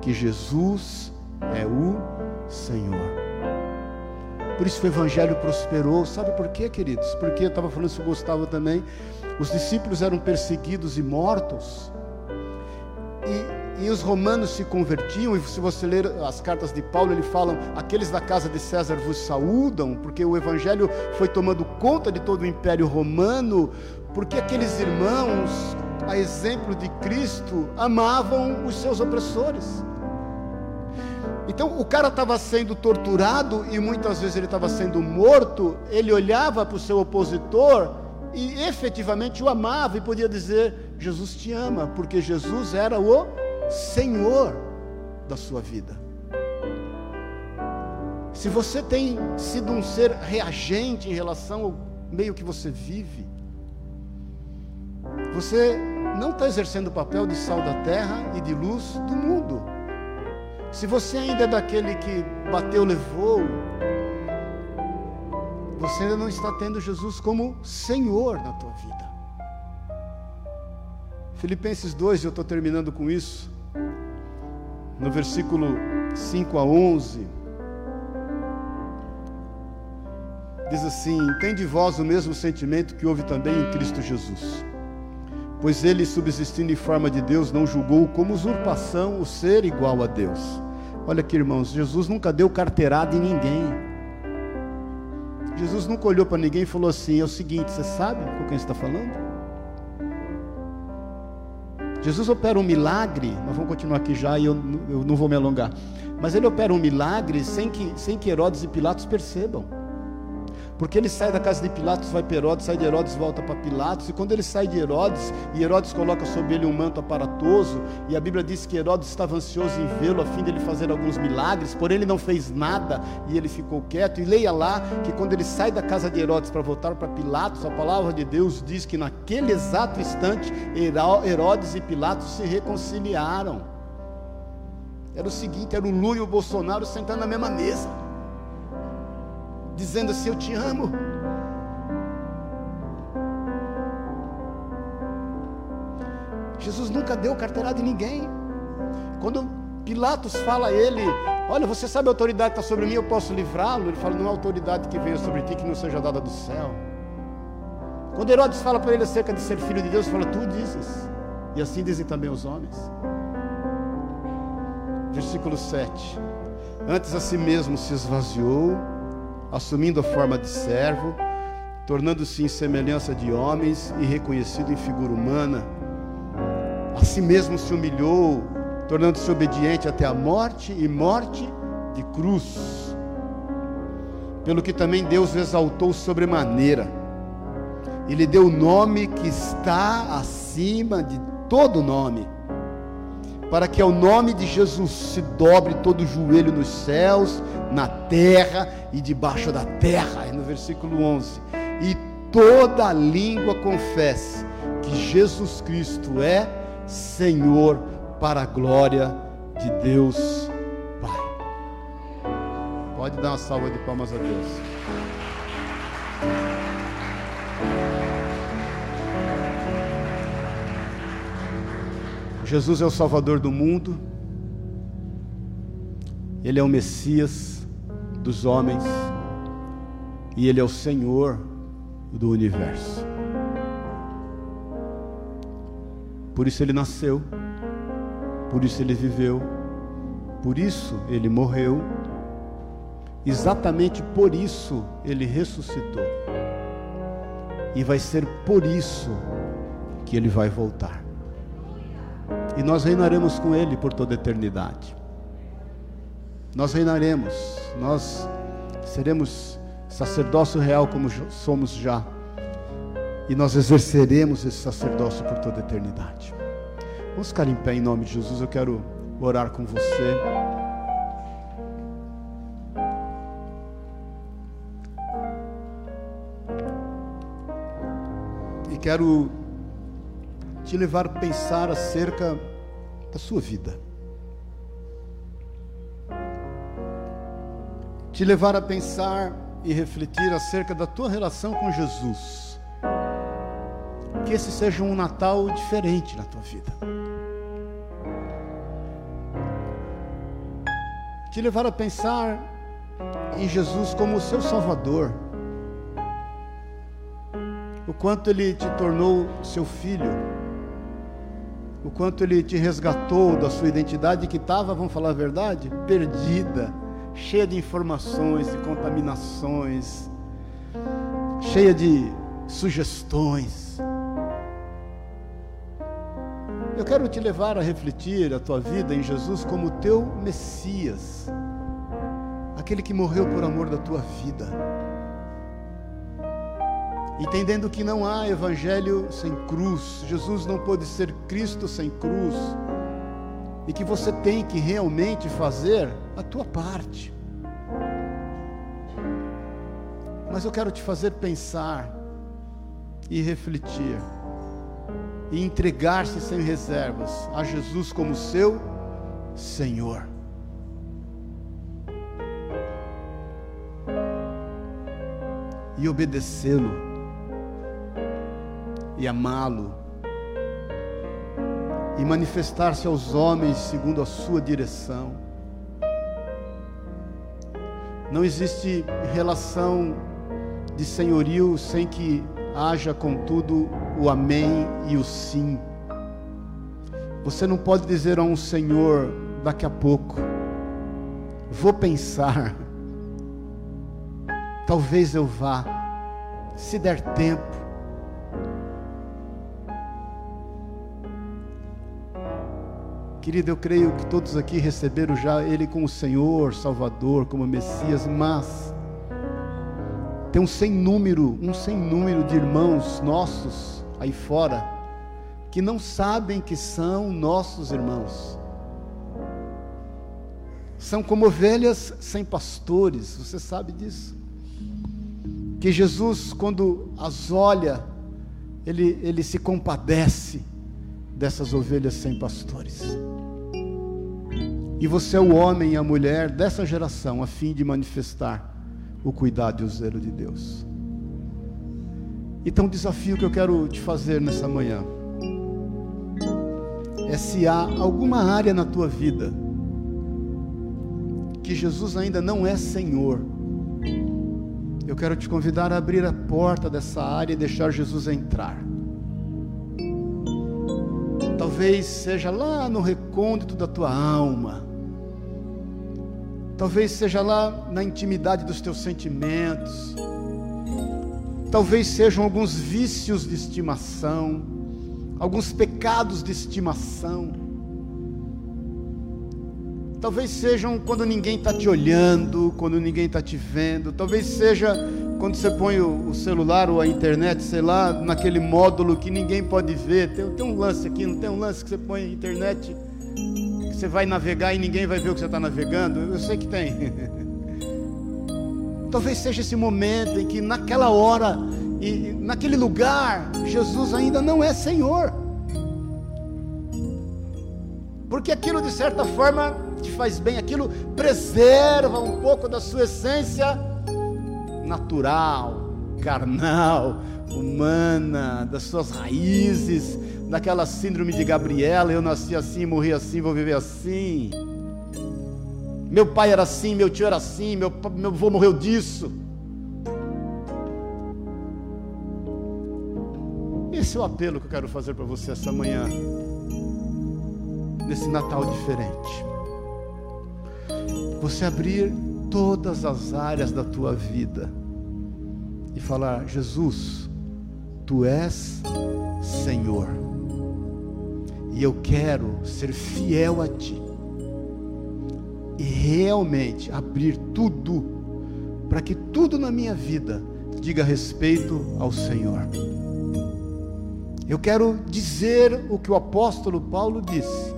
que Jesus é o Senhor. Por isso o evangelho prosperou. Sabe por quê, queridos? Porque eu estava falando isso, Gustavo também. Os discípulos eram perseguidos e mortos. E, e, os romanos se convertiam. E se você ler as cartas de Paulo, ele falam: aqueles da casa de César vos saúdam, porque o evangelho foi tomando conta de todo o império romano. Porque aqueles irmãos a exemplo de Cristo, amavam os seus opressores. Então o cara estava sendo torturado e muitas vezes ele estava sendo morto. Ele olhava para o seu opositor e efetivamente o amava e podia dizer: Jesus te ama, porque Jesus era o Senhor da sua vida. Se você tem sido um ser reagente em relação ao meio que você vive, você não está exercendo o papel de sal da terra e de luz do mundo. Se você ainda é daquele que bateu, levou, você ainda não está tendo Jesus como Senhor na tua vida. Filipenses 2, eu estou terminando com isso, no versículo 5 a 11, diz assim: Tem de vós o mesmo sentimento que houve também em Cristo Jesus. Pois ele, subsistindo em forma de Deus, não julgou como usurpação o ser igual a Deus. Olha aqui, irmãos, Jesus nunca deu carteirada em ninguém. Jesus nunca olhou para ninguém e falou assim: é o seguinte, você sabe com quem está falando? Jesus opera um milagre, nós vamos continuar aqui já e eu, eu não vou me alongar, mas ele opera um milagre sem que, sem que Herodes e Pilatos percebam. Porque ele sai da casa de Pilatos, vai para Herodes, sai de Herodes, volta para Pilatos, e quando ele sai de Herodes, e Herodes coloca sobre ele um manto aparatoso, e a Bíblia diz que Herodes estava ansioso em vê-lo, a fim de ele fazer alguns milagres, porém ele não fez nada, e ele ficou quieto, e leia lá que quando ele sai da casa de Herodes para voltar para Pilatos, a palavra de Deus diz que naquele exato instante, Herodes e Pilatos se reconciliaram. Era o seguinte, era o Lula e o Bolsonaro sentando na mesma mesa dizendo assim: Eu te amo. Jesus nunca deu carteirada em ninguém. Quando Pilatos fala a ele: Olha, você sabe a autoridade que está sobre mim, eu posso livrá-lo. Ele fala: Não há autoridade que venha sobre ti que não seja dada do céu. Quando Herodes fala para ele acerca de ser filho de Deus, ele fala: Tu dizes. E assim dizem também os homens. Versículo 7. Antes a si mesmo se esvaziou assumindo a forma de servo, tornando-se em semelhança de homens e reconhecido em figura humana. A si mesmo se humilhou, tornando-se obediente até a morte e morte de cruz. Pelo que também Deus o exaltou sobremaneira e lhe deu o nome que está acima de todo nome para que ao nome de Jesus se dobre todo o joelho nos céus, na terra e debaixo da terra. E no versículo 11: E toda língua confesse que Jesus Cristo é Senhor para a glória de Deus Pai. Pode dar uma salva de palmas a Deus. Jesus é o Salvador do mundo, Ele é o Messias dos homens. E Ele é o Senhor do universo. Por isso Ele nasceu, por isso Ele viveu, por isso Ele morreu, exatamente por isso Ele ressuscitou, e vai ser por isso que Ele vai voltar e nós reinaremos com Ele por toda a eternidade. Nós reinaremos, nós seremos sacerdócio real como somos já, e nós exerceremos esse sacerdócio por toda a eternidade. Vamos ficar em pé em nome de Jesus, eu quero orar com você. E quero te levar a pensar acerca da sua vida. Te levar a pensar e refletir acerca da tua relação com Jesus. Que esse seja um Natal diferente na tua vida. Te levar a pensar em Jesus como o seu Salvador. O quanto ele te tornou seu filho o quanto Ele te resgatou da sua identidade que estava, vamos falar a verdade, perdida, cheia de informações, de contaminações, cheia de sugestões. Eu quero te levar a refletir a tua vida em Jesus como teu Messias, aquele que morreu por amor da tua vida. Entendendo que não há evangelho sem cruz, Jesus não pôde ser Cristo sem cruz, e que você tem que realmente fazer a tua parte. Mas eu quero te fazer pensar e refletir e entregar-se sem reservas a Jesus como seu Senhor. E obedecê-lo, e amá-lo, e manifestar-se aos homens segundo a sua direção. Não existe relação de senhorio sem que haja, contudo, o amém e o sim. Você não pode dizer a um Senhor daqui a pouco, vou pensar, talvez eu vá, se der tempo. Querido, eu creio que todos aqui receberam já Ele como Senhor, Salvador, como Messias, mas tem um sem número, um sem número de irmãos nossos aí fora que não sabem que são nossos irmãos. São como ovelhas sem pastores, você sabe disso? Que Jesus, quando as olha, ele, ele se compadece dessas ovelhas sem pastores. E você é o homem e a mulher dessa geração, a fim de manifestar o cuidado e o zelo de Deus. Então, o desafio que eu quero te fazer nessa manhã é se há alguma área na tua vida que Jesus ainda não é Senhor. Eu quero te convidar a abrir a porta dessa área e deixar Jesus entrar. Talvez seja lá no recôndito da tua alma Talvez seja lá na intimidade dos teus sentimentos. Talvez sejam alguns vícios de estimação, alguns pecados de estimação. Talvez sejam quando ninguém está te olhando, quando ninguém está te vendo. Talvez seja quando você põe o, celular ou a internet, sei lá, naquele módulo que ninguém pode ver. Tem, tem um lance aqui, não tem um lance que você põe a internet você vai navegar e ninguém vai ver o que você está navegando? Eu sei que tem. Talvez seja esse momento em que naquela hora e naquele lugar Jesus ainda não é Senhor. Porque aquilo de certa forma te faz bem, aquilo preserva um pouco da sua essência natural, carnal, humana, das suas raízes, daquela síndrome de Gabriela, eu nasci assim, morri assim, vou viver assim. Meu pai era assim, meu tio era assim, meu, meu avô morreu disso. Esse é o apelo que eu quero fazer para você essa manhã, nesse Natal diferente. Você abrir todas as áreas da tua vida e falar: Jesus, tu és Senhor e eu quero ser fiel a Ti. E realmente abrir tudo, para que tudo na minha vida diga respeito ao Senhor. Eu quero dizer o que o apóstolo Paulo disse: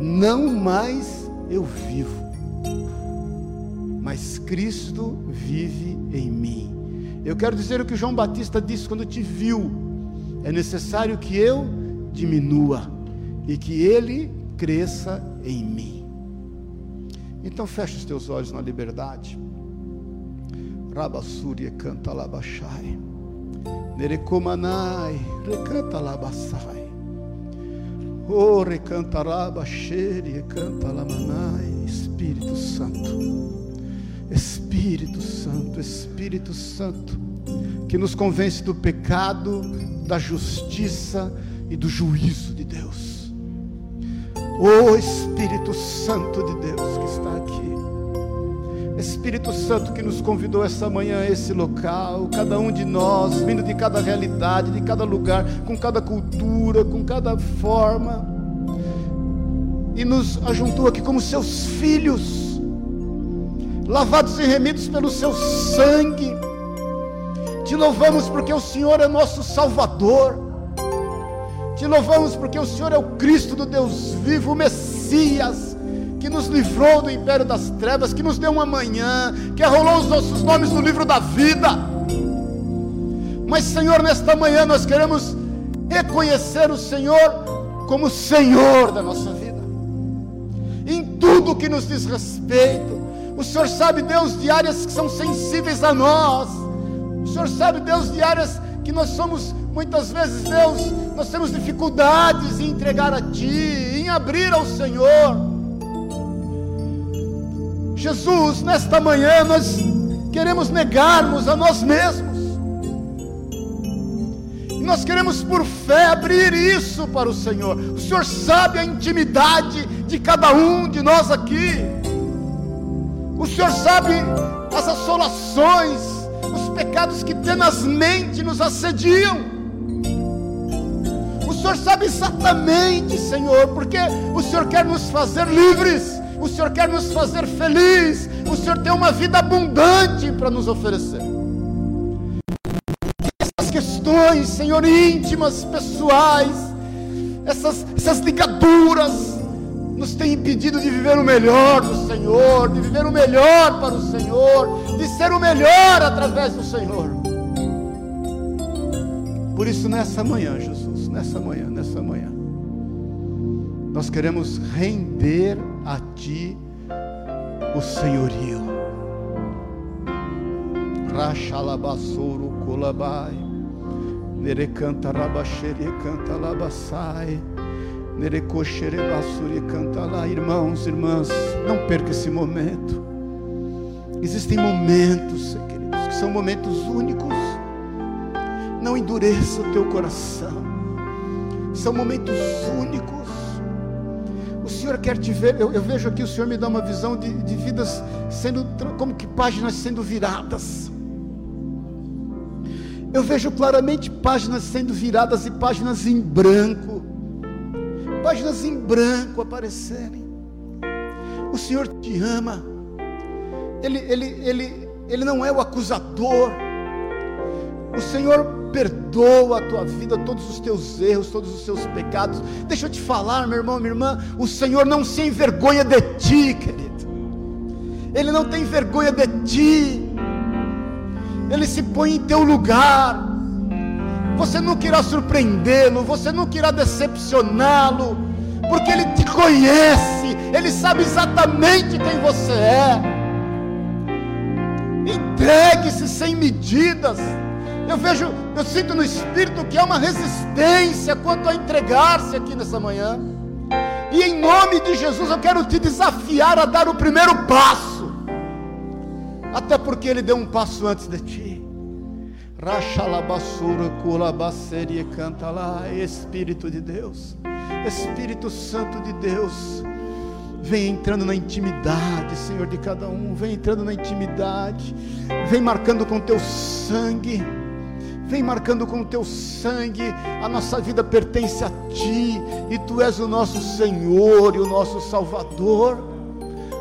não mais eu vivo, mas Cristo vive em mim. Eu quero dizer o que João Batista disse quando te viu: é necessário que eu diminua e que ele cresça em mim. Então feche os teus olhos na liberdade. Rabassúria canta labachai. Nerecomanai, recanta labassai. Oh, recanta labaxere, canta lamanai. Espírito Santo. Espírito Santo, Espírito Santo, que nos convence do pecado, da justiça e do juízo de Deus. Oh Espírito Santo de Deus que está aqui. Espírito Santo que nos convidou essa manhã a esse local, cada um de nós, vindo de cada realidade, de cada lugar, com cada cultura, com cada forma, e nos ajuntou aqui como seus filhos, lavados e remidos pelo seu sangue, Te louvamos porque o Senhor é nosso Salvador. Te louvamos porque o Senhor é o Cristo do Deus vivo, o Messias, que nos livrou do império das trevas, que nos deu uma manhã, que arrolou os nossos nomes no livro da vida. Mas, Senhor, nesta manhã nós queremos reconhecer o Senhor como Senhor da nossa vida, em tudo que nos diz respeito. O Senhor sabe, Deus, de áreas que são sensíveis a nós. O Senhor sabe, Deus, de áreas que nós somos, muitas vezes, Deus, nós temos dificuldades em entregar a Ti, em abrir ao Senhor. Jesus, nesta manhã nós queremos negarmos a nós mesmos. Nós queremos por fé abrir isso para o Senhor. O Senhor sabe a intimidade de cada um de nós aqui. O Senhor sabe as assolações, pecados que tenazmente nos assediam. O Senhor sabe exatamente, Senhor, porque o Senhor quer nos fazer livres, o Senhor quer nos fazer felizes, o Senhor tem uma vida abundante para nos oferecer. Essas questões, Senhor, íntimas, pessoais, essas, essas ligaduras, nos tem impedido de viver o melhor do Senhor, de viver o melhor para o Senhor, de ser o melhor através do Senhor. Por isso, nessa manhã, Jesus, nessa manhã, nessa manhã, nós queremos render a Ti o senhorio. Rachalabassoro colabai, nerecanta rabaxere canta labassai. Canta lá, irmãos, irmãs, não perca esse momento. Existem momentos, queridos, que são momentos únicos. Não endureça o teu coração. São momentos únicos. O Senhor quer te ver. Eu, eu vejo aqui o Senhor me dá uma visão de, de vidas sendo como que páginas sendo viradas. Eu vejo claramente páginas sendo viradas e páginas em branco páginas em branco aparecerem. O Senhor te ama. Ele, ele, ele, ele não é o acusador. O Senhor perdoa a tua vida, todos os teus erros, todos os seus pecados. Deixa eu te falar, meu irmão, minha irmã, o Senhor não se envergonha de ti, querido. Ele não tem vergonha de ti. Ele se põe em teu lugar. Você nunca irá surpreendê-lo, você nunca irá decepcioná-lo, porque Ele te conhece, Ele sabe exatamente quem você é. Entregue-se sem medidas. Eu vejo, eu sinto no espírito que há uma resistência quanto a entregar-se aqui nessa manhã. E em nome de Jesus eu quero te desafiar a dar o primeiro passo. Até porque ele deu um passo antes de ti. Rachalabassura, culabaceria, canta lá, Espírito de Deus, Espírito Santo de Deus, vem entrando na intimidade, Senhor, de cada um, vem entrando na intimidade, vem marcando com teu sangue, vem marcando com teu sangue, a nossa vida pertence a Ti, e Tu és o nosso Senhor e o nosso Salvador.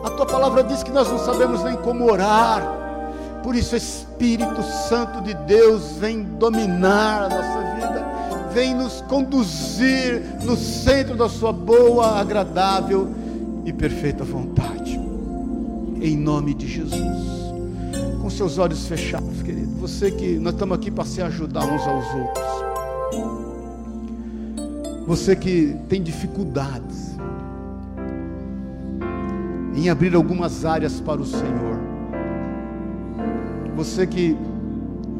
A Tua palavra diz que nós não sabemos nem como orar, por isso, Espírito Santo de Deus vem dominar a nossa vida, vem nos conduzir no centro da Sua boa, agradável e perfeita vontade. Em nome de Jesus. Com seus olhos fechados, querido. Você que nós estamos aqui para se ajudar uns aos outros. Você que tem dificuldades em abrir algumas áreas para o Senhor você que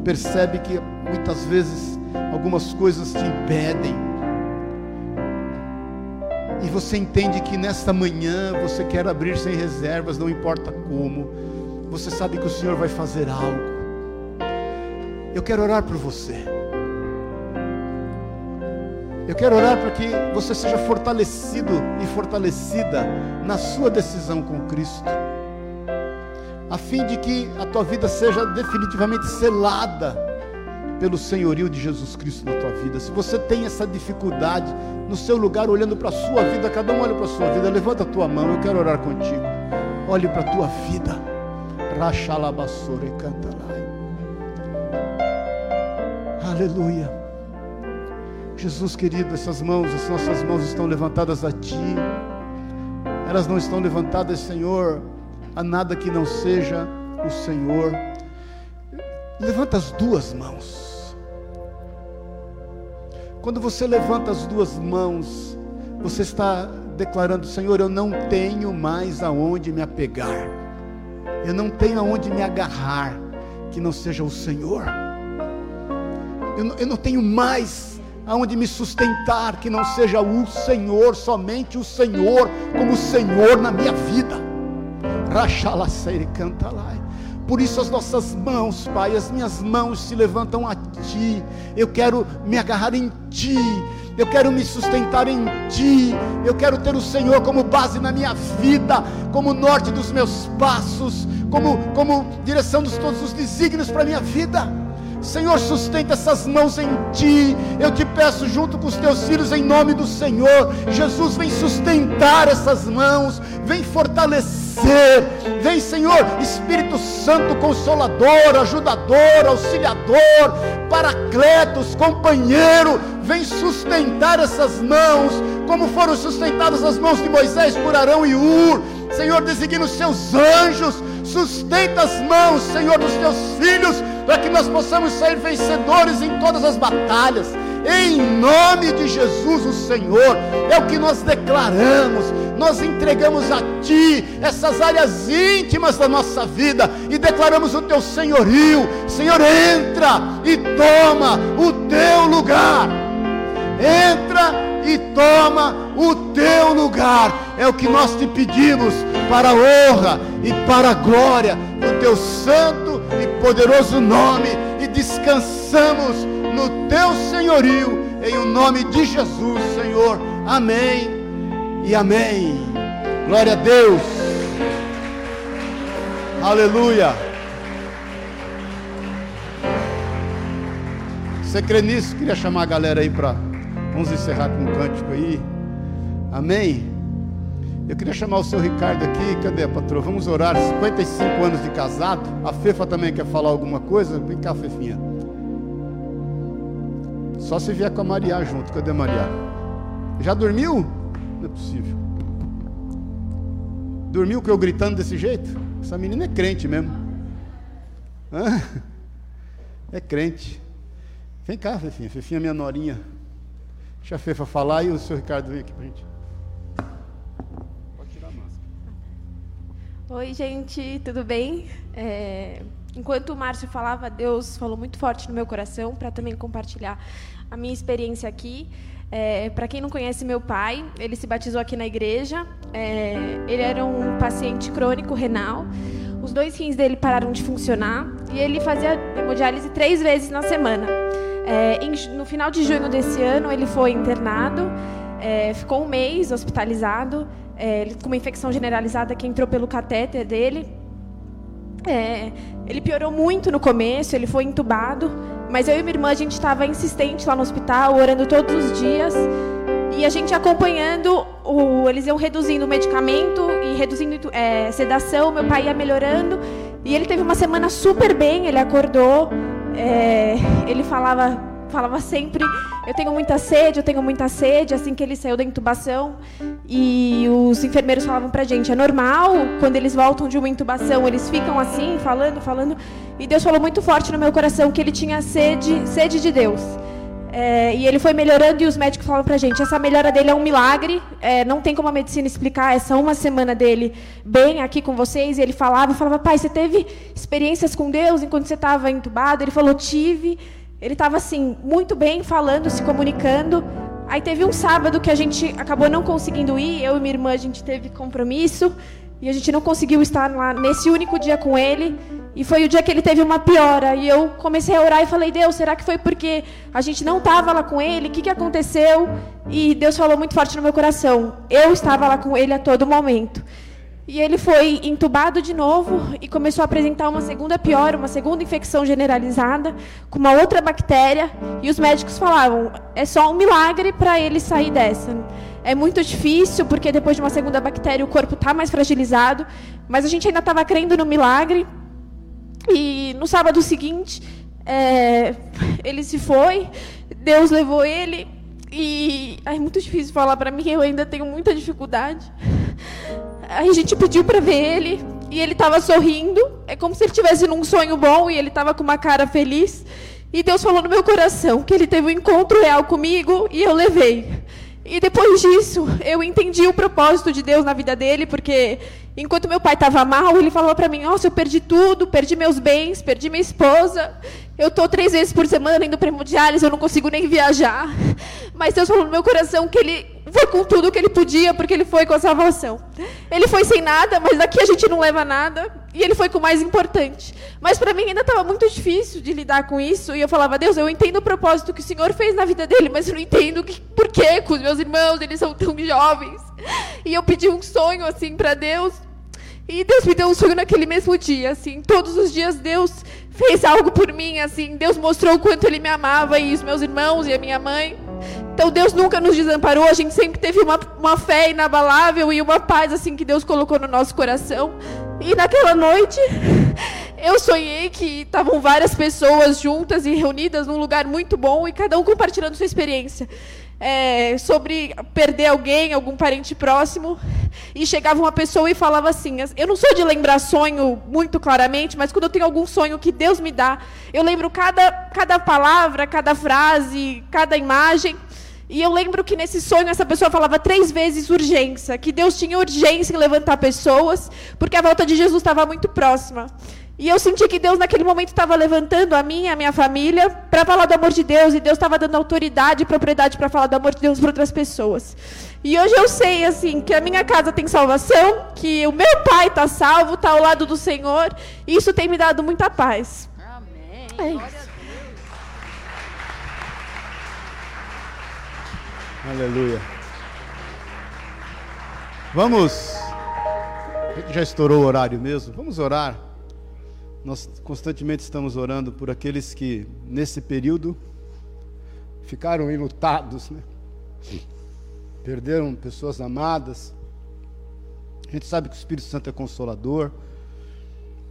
percebe que muitas vezes algumas coisas te impedem. E você entende que nesta manhã você quer abrir sem reservas, não importa como. Você sabe que o Senhor vai fazer algo. Eu quero orar por você. Eu quero orar para que você seja fortalecido e fortalecida na sua decisão com Cristo a fim de que a tua vida seja definitivamente selada pelo senhorio de Jesus Cristo na tua vida. Se você tem essa dificuldade no seu lugar, olhando para a sua vida, cada um olha para a sua vida, levanta a tua mão, eu quero orar contigo. Olhe para a tua vida. Rachalabassore cantalai. Aleluia. Jesus querido, essas mãos, as nossas mãos estão levantadas a Ti. Elas não estão levantadas, Senhor, a nada que não seja o Senhor. Levanta as duas mãos. Quando você levanta as duas mãos, você está declarando: Senhor, eu não tenho mais aonde me apegar, eu não tenho aonde me agarrar, que não seja o Senhor. Eu não, eu não tenho mais aonde me sustentar, que não seja o Senhor, somente o Senhor, como Senhor na minha vida. Canta lá. Por isso as nossas mãos, Pai, as minhas mãos se levantam a Ti. Eu quero me agarrar em Ti. Eu quero me sustentar em Ti. Eu quero ter o Senhor como base na minha vida, como norte dos meus passos, como, como direção de todos os desígnios para a minha vida. Senhor, sustenta essas mãos em ti. Eu te peço, junto com os teus filhos, em nome do Senhor. Jesus, vem sustentar essas mãos, vem fortalecer. Vem, Senhor, Espírito Santo, consolador, ajudador, auxiliador, paracletos, companheiro. Vem sustentar essas mãos, como foram sustentadas as mãos de Moisés por Arão e Ur. Senhor, designa os seus anjos, sustenta as mãos, Senhor, dos teus filhos para que nós possamos sair vencedores em todas as batalhas. Em nome de Jesus, o Senhor, é o que nós declaramos. Nós entregamos a Ti essas áreas íntimas da nossa vida e declaramos o Teu senhorio. Senhor, entra e toma o Teu lugar. Entra e toma o Teu lugar. É o que nós te pedimos para a honra e para a glória do Teu santo e poderoso nome e descansamos no teu senhorio, em o nome de Jesus, Senhor. Amém e amém. Glória a Deus. Aleluia. Você crê nisso? Queria chamar a galera aí para. Vamos encerrar com um cântico aí. Amém. Eu queria chamar o seu Ricardo aqui. Cadê patroa? Vamos orar. 55 anos de casado. A Fefa também quer falar alguma coisa? Vem cá, Fefinha. Só se vier com a Maria junto. Cadê a Maria? Já dormiu? Não é possível. Dormiu com eu gritando desse jeito? Essa menina é crente mesmo. Hã? É crente. Vem cá, Fefinha. Fefinha é minha norinha. Deixa a Fefa falar e o seu Ricardo vem aqui pra gente. Oi, gente, tudo bem? É, enquanto o Márcio falava, Deus falou muito forte no meu coração para também compartilhar a minha experiência aqui. É, para quem não conhece meu pai, ele se batizou aqui na igreja. É, ele era um paciente crônico renal. Os dois rins dele pararam de funcionar e ele fazia hemodiálise três vezes na semana. É, em, no final de junho desse ano, ele foi internado, é, ficou um mês hospitalizado é, com uma infecção generalizada que entrou pelo catéter dele. É, ele piorou muito no começo, ele foi entubado, mas eu e minha irmã a gente estava insistente lá no hospital, orando todos os dias. E a gente acompanhando, o, eles iam reduzindo o medicamento e reduzindo é, sedação, meu pai ia melhorando. E ele teve uma semana super bem, ele acordou, é, ele falava falava sempre: Eu tenho muita sede, eu tenho muita sede, assim que ele saiu da intubação. E os enfermeiros falavam pra gente: É normal, quando eles voltam de uma intubação, eles ficam assim, falando, falando. E Deus falou muito forte no meu coração que ele tinha sede, sede de Deus. É, e ele foi melhorando e os médicos falavam pra gente, essa melhora dele é um milagre, é, não tem como a medicina explicar essa uma semana dele bem aqui com vocês. E ele falava, falava, pai, você teve experiências com Deus enquanto você estava entubado? Ele falou, tive. Ele estava assim, muito bem, falando, se comunicando. Aí teve um sábado que a gente acabou não conseguindo ir, eu e minha irmã, a gente teve compromisso. E a gente não conseguiu estar lá nesse único dia com ele. E foi o dia que ele teve uma piora. E eu comecei a orar e falei: Deus, será que foi porque a gente não estava lá com ele? O que, que aconteceu? E Deus falou muito forte no meu coração: Eu estava lá com ele a todo momento. E ele foi entubado de novo e começou a apresentar uma segunda piora, uma segunda infecção generalizada, com uma outra bactéria. E os médicos falavam: é só um milagre para ele sair dessa. É muito difícil, porque depois de uma segunda bactéria o corpo está mais fragilizado. Mas a gente ainda estava crendo no milagre. E no sábado seguinte, É, ele se foi, Deus levou ele e é muito difícil falar para mim, eu ainda tenho muita dificuldade. A gente pediu para ver ele e ele estava sorrindo, é como se ele tivesse num sonho bom e ele estava com uma cara feliz. E Deus falou no meu coração que ele teve um encontro real comigo e eu levei. E depois disso, eu entendi o propósito de Deus na vida dele, porque enquanto meu pai estava mal, ele falou para mim: Nossa, eu perdi tudo, perdi meus bens, perdi minha esposa. Eu estou três vezes por semana indo para hemodiálise, eu não consigo nem viajar. Mas Deus falou no meu coração que ele foi com tudo que ele podia, porque ele foi com a salvação. Ele foi sem nada, mas daqui a gente não leva nada. E ele foi com o mais importante. Mas para mim ainda estava muito difícil de lidar com isso. E eu falava, Deus, eu entendo o propósito que o Senhor fez na vida dele, mas eu não entendo que, por que com os meus irmãos, eles são tão jovens. E eu pedi um sonho assim para Deus. E Deus me deu um sonho naquele mesmo dia, assim. Todos os dias Deus fez algo por mim, assim. Deus mostrou o quanto Ele me amava e os meus irmãos e a minha mãe. Então Deus nunca nos desamparou, a gente sempre teve uma, uma fé inabalável e uma paz assim que Deus colocou no nosso coração. E naquela noite eu sonhei que estavam várias pessoas juntas e reunidas num lugar muito bom e cada um compartilhando sua experiência é, sobre perder alguém, algum parente próximo, e chegava uma pessoa e falava assim: Eu não sou de lembrar sonho muito claramente, mas quando eu tenho algum sonho que Deus me dá, eu lembro cada, cada palavra, cada frase, cada imagem. E eu lembro que nesse sonho essa pessoa falava três vezes urgência, que Deus tinha urgência em levantar pessoas, porque a volta de Jesus estava muito próxima. E eu senti que Deus, naquele momento, estava levantando a mim, a minha família, para falar do amor de Deus. E Deus estava dando autoridade e propriedade para falar do amor de Deus para outras pessoas. E hoje eu sei, assim, que a minha casa tem salvação, que o meu pai está salvo, está ao lado do Senhor. E isso tem me dado muita paz. Amém. É Aleluia. Vamos. Já estourou o horário mesmo? Vamos orar. Nós constantemente estamos orando por aqueles que, nesse período, ficaram enlutados, né? perderam pessoas amadas. A gente sabe que o Espírito Santo é consolador,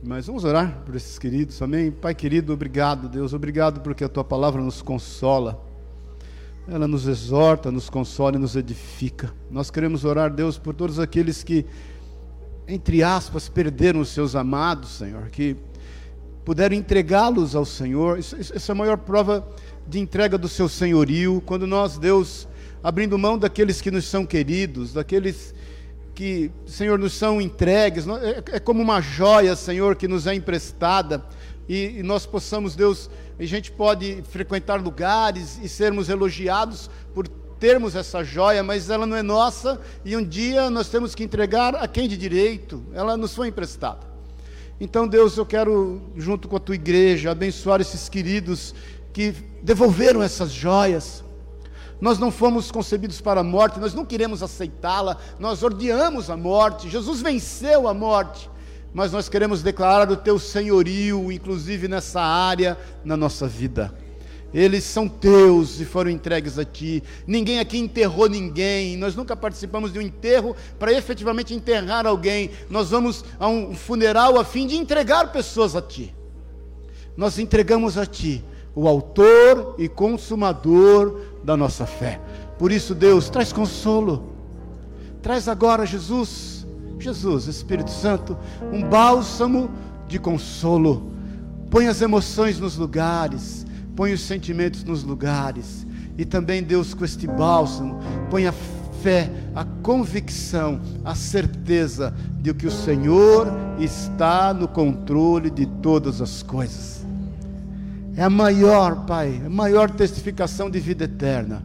mas vamos orar por esses queridos, amém? Pai querido, obrigado, Deus, obrigado porque a tua palavra nos consola, ela nos exorta, nos consola e nos edifica. Nós queremos orar, Deus, por todos aqueles que, entre aspas, perderam os seus amados, Senhor, que puderam entregá-los ao Senhor. Isso, é a maior prova de entrega do seu senhorio, quando nós, Deus, abrindo mão daqueles que nos são queridos, daqueles que, Senhor, nos são entregues, é, é como uma joia, Senhor, que nos é emprestada, e, e nós possamos, Deus, a gente pode frequentar lugares e sermos elogiados por termos essa joia, mas ela não é nossa, e um dia nós temos que entregar a quem de direito, ela nos foi emprestada. Então, Deus, eu quero, junto com a tua igreja, abençoar esses queridos que devolveram essas joias. Nós não fomos concebidos para a morte, nós não queremos aceitá-la, nós odiamos a morte. Jesus venceu a morte, mas nós queremos declarar o teu senhorio, inclusive nessa área, na nossa vida eles são teus e foram entregues a ti. Ninguém aqui enterrou ninguém. Nós nunca participamos de um enterro para efetivamente enterrar alguém. Nós vamos a um funeral a fim de entregar pessoas a ti. Nós entregamos a ti o autor e consumador da nossa fé. Por isso, Deus, traz consolo. Traz agora, Jesus, Jesus, Espírito Santo, um bálsamo de consolo. Põe as emoções nos lugares põe os sentimentos nos lugares. E também, Deus, com este bálsamo, põe a fé, a convicção, a certeza de que o Senhor está no controle de todas as coisas. É a maior, Pai, a maior testificação de vida eterna.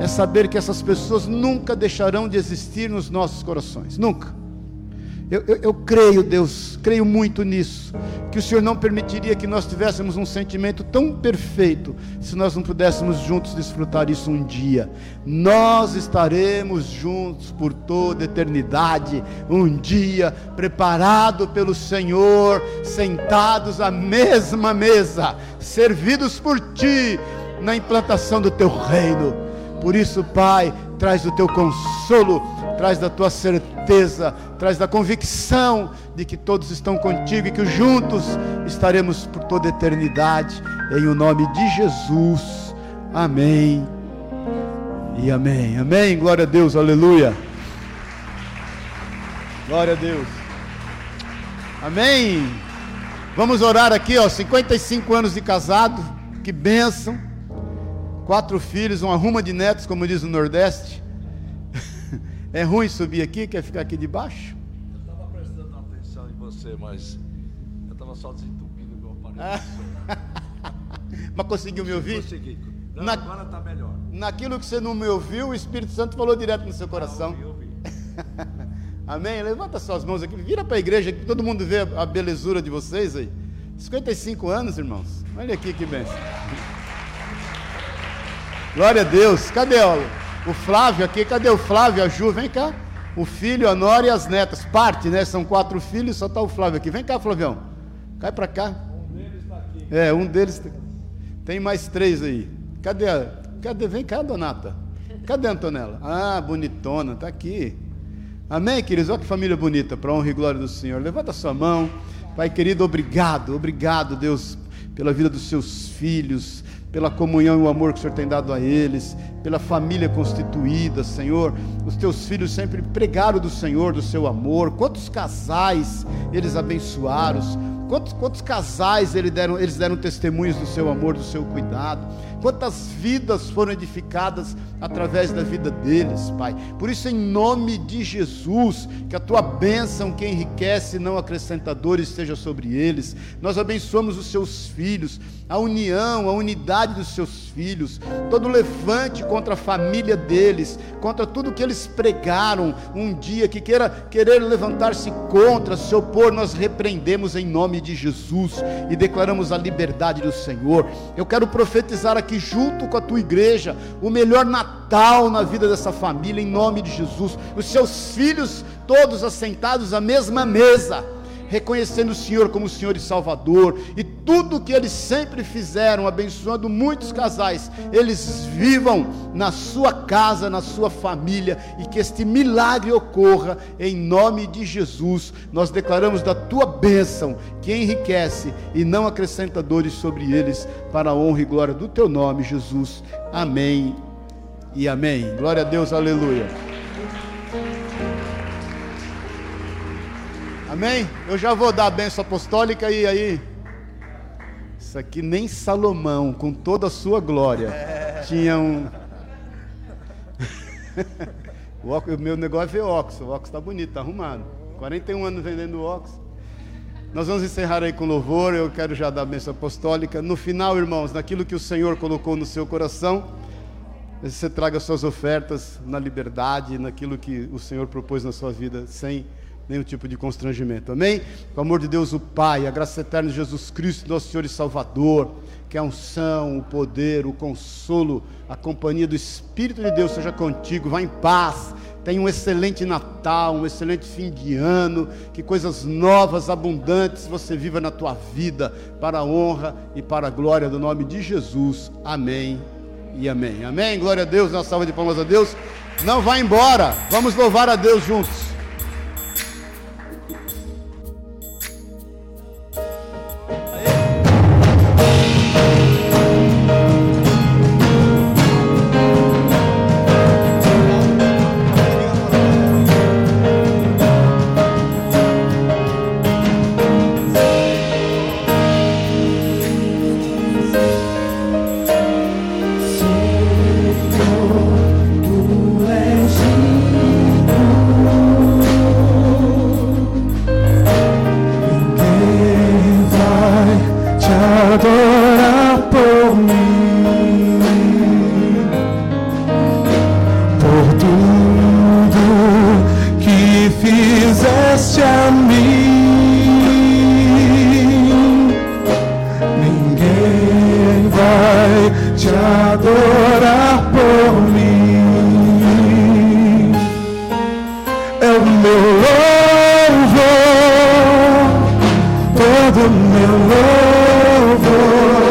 É saber que essas pessoas nunca deixarão de existir nos nossos corações, nunca. Eu, eu, eu, creio, Deus, creio muito nisso, que o Senhor não permitiria que nós tivéssemos um sentimento tão perfeito se nós não pudéssemos juntos desfrutar isso um dia. Nós estaremos juntos por toda eternidade, um dia, preparado pelo Senhor, sentados à mesma mesa, servidos por Ti na implantação do Teu reino Por isso, Pai, traz do teu consolo, traz da tua certeza, traz da convicção de que todos estão contigo e que juntos estaremos por toda eternidade. Em o nome de Jesus. Amém. E amém. Amém. Glória a Deus. Aleluia. Glória a Deus. Amém. Vamos orar aqui, ó, 55 anos de casado. Que bênção. Quatro filhos, uma ruma de netos, como diz o Nordeste. É ruim subir aqui, quer ficar aqui debaixo? Eu estava prestando atenção em você, mas eu estava só desentupindo meu aparelho. mas conseguiu me ouvir? Consegui. Não, Na- Agora está melhor. Naquilo que você não me ouviu, o Espírito Santo falou direto no seu coração. Eu vi, eu vi. Amém? Levanta suas mãos aqui, vira para a igreja, que todo mundo vê a belezura de vocês aí. 55 anos, irmãos. Olha aqui que bênção. Glória a Deus. Cadê ó, o Flávio aqui? Cadê o Flávio, a Ju? Vem cá. O filho, a Nora e as netas. Parte, né? São quatro filhos, só está o Flávio aqui. Vem cá, Flavião. Cai para cá. Um deles está aqui. É, um deles. Tem mais três aí. Cadê a. Cadê? Vem cá, Donata. Cadê a Antonella? Ah, bonitona, tá aqui. Amém, queridos? Olha que família bonita, para honra e glória do Senhor. Levanta a sua mão. Pai querido, obrigado, obrigado, Deus, pela vida dos seus filhos, pela comunhão e o amor que o Senhor tem dado a eles, pela família constituída, Senhor. Os teus filhos sempre pregaram do Senhor, do seu amor. Quantos casais eles abençoaram, Quantos, quantos casais eles deram, eles deram testemunhos do seu amor, do seu cuidado? Quantas vidas foram edificadas através da vida deles, Pai? Por isso, em nome de Jesus, que a tua bênção que enriquece, não acrescentadores, esteja sobre eles. Nós abençoamos os seus filhos, a união, a unidade dos seus filhos, todo levante contra a família deles, contra tudo que eles pregaram um dia que queira querer levantar-se contra, se opor, nós repreendemos em nome de Jesus e declaramos a liberdade do Senhor. Eu quero profetizar aqui junto com a tua igreja o melhor Natal na vida dessa família em nome de Jesus. Os seus filhos todos assentados à mesma mesa reconhecendo o Senhor como Senhor e Salvador, e tudo que eles sempre fizeram, abençoando muitos casais, eles vivam na sua casa, na sua família, e que este milagre ocorra em nome de Jesus. Nós declaramos da tua bênção, que enriquece e não acrescenta dores sobre eles, para a honra e glória do teu nome, Jesus. Amém e amém. Glória a Deus, aleluia. Amém? Eu já vou dar a benção apostólica e aí. Isso aqui nem Salomão, com toda a sua glória, tinha um. o meu negócio é ver óculos. O óculos está bonito, está arrumado. 41 anos vendendo óculos. Nós vamos encerrar aí com louvor. Eu quero já dar a benção apostólica. No final, irmãos, naquilo que o Senhor colocou no seu coração, você traga suas ofertas na liberdade, naquilo que o Senhor propôs na sua vida, sem nenhum tipo de constrangimento. Amém? Com o amor de Deus, o Pai, a graça eterna de Jesus Cristo, nosso Senhor e Salvador, que a unção, o poder, o consolo, a companhia do Espírito de Deus seja contigo. Vá em paz. Tenha um excelente Natal, um excelente fim de ano, que coisas novas, abundantes você viva na tua vida, para a honra e para a glória do nome de Jesus. Amém e amém. Amém. Glória a Deus, uma salva de palmas a Deus. Não vá embora. Vamos louvar a Deus juntos. Meu louvor todo meu louvor, te dou meu louvor,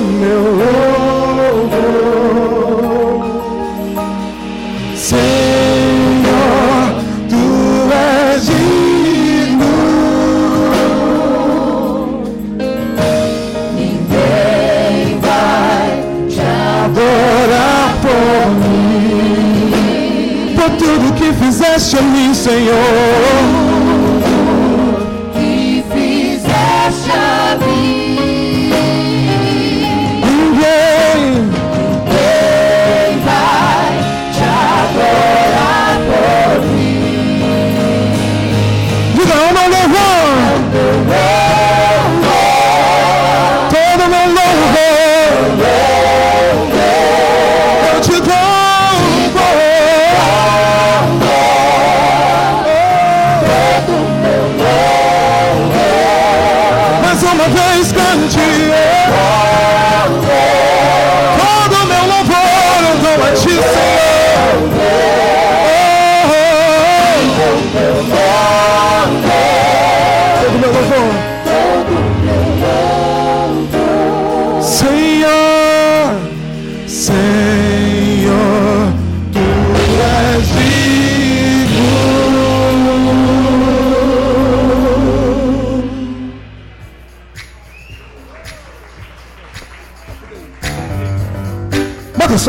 meu louvor. Senhor, tu és digno. Ninguém vai te adorar por mim. Por tudo que fizeste a mim, Senhor.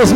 suas mãos.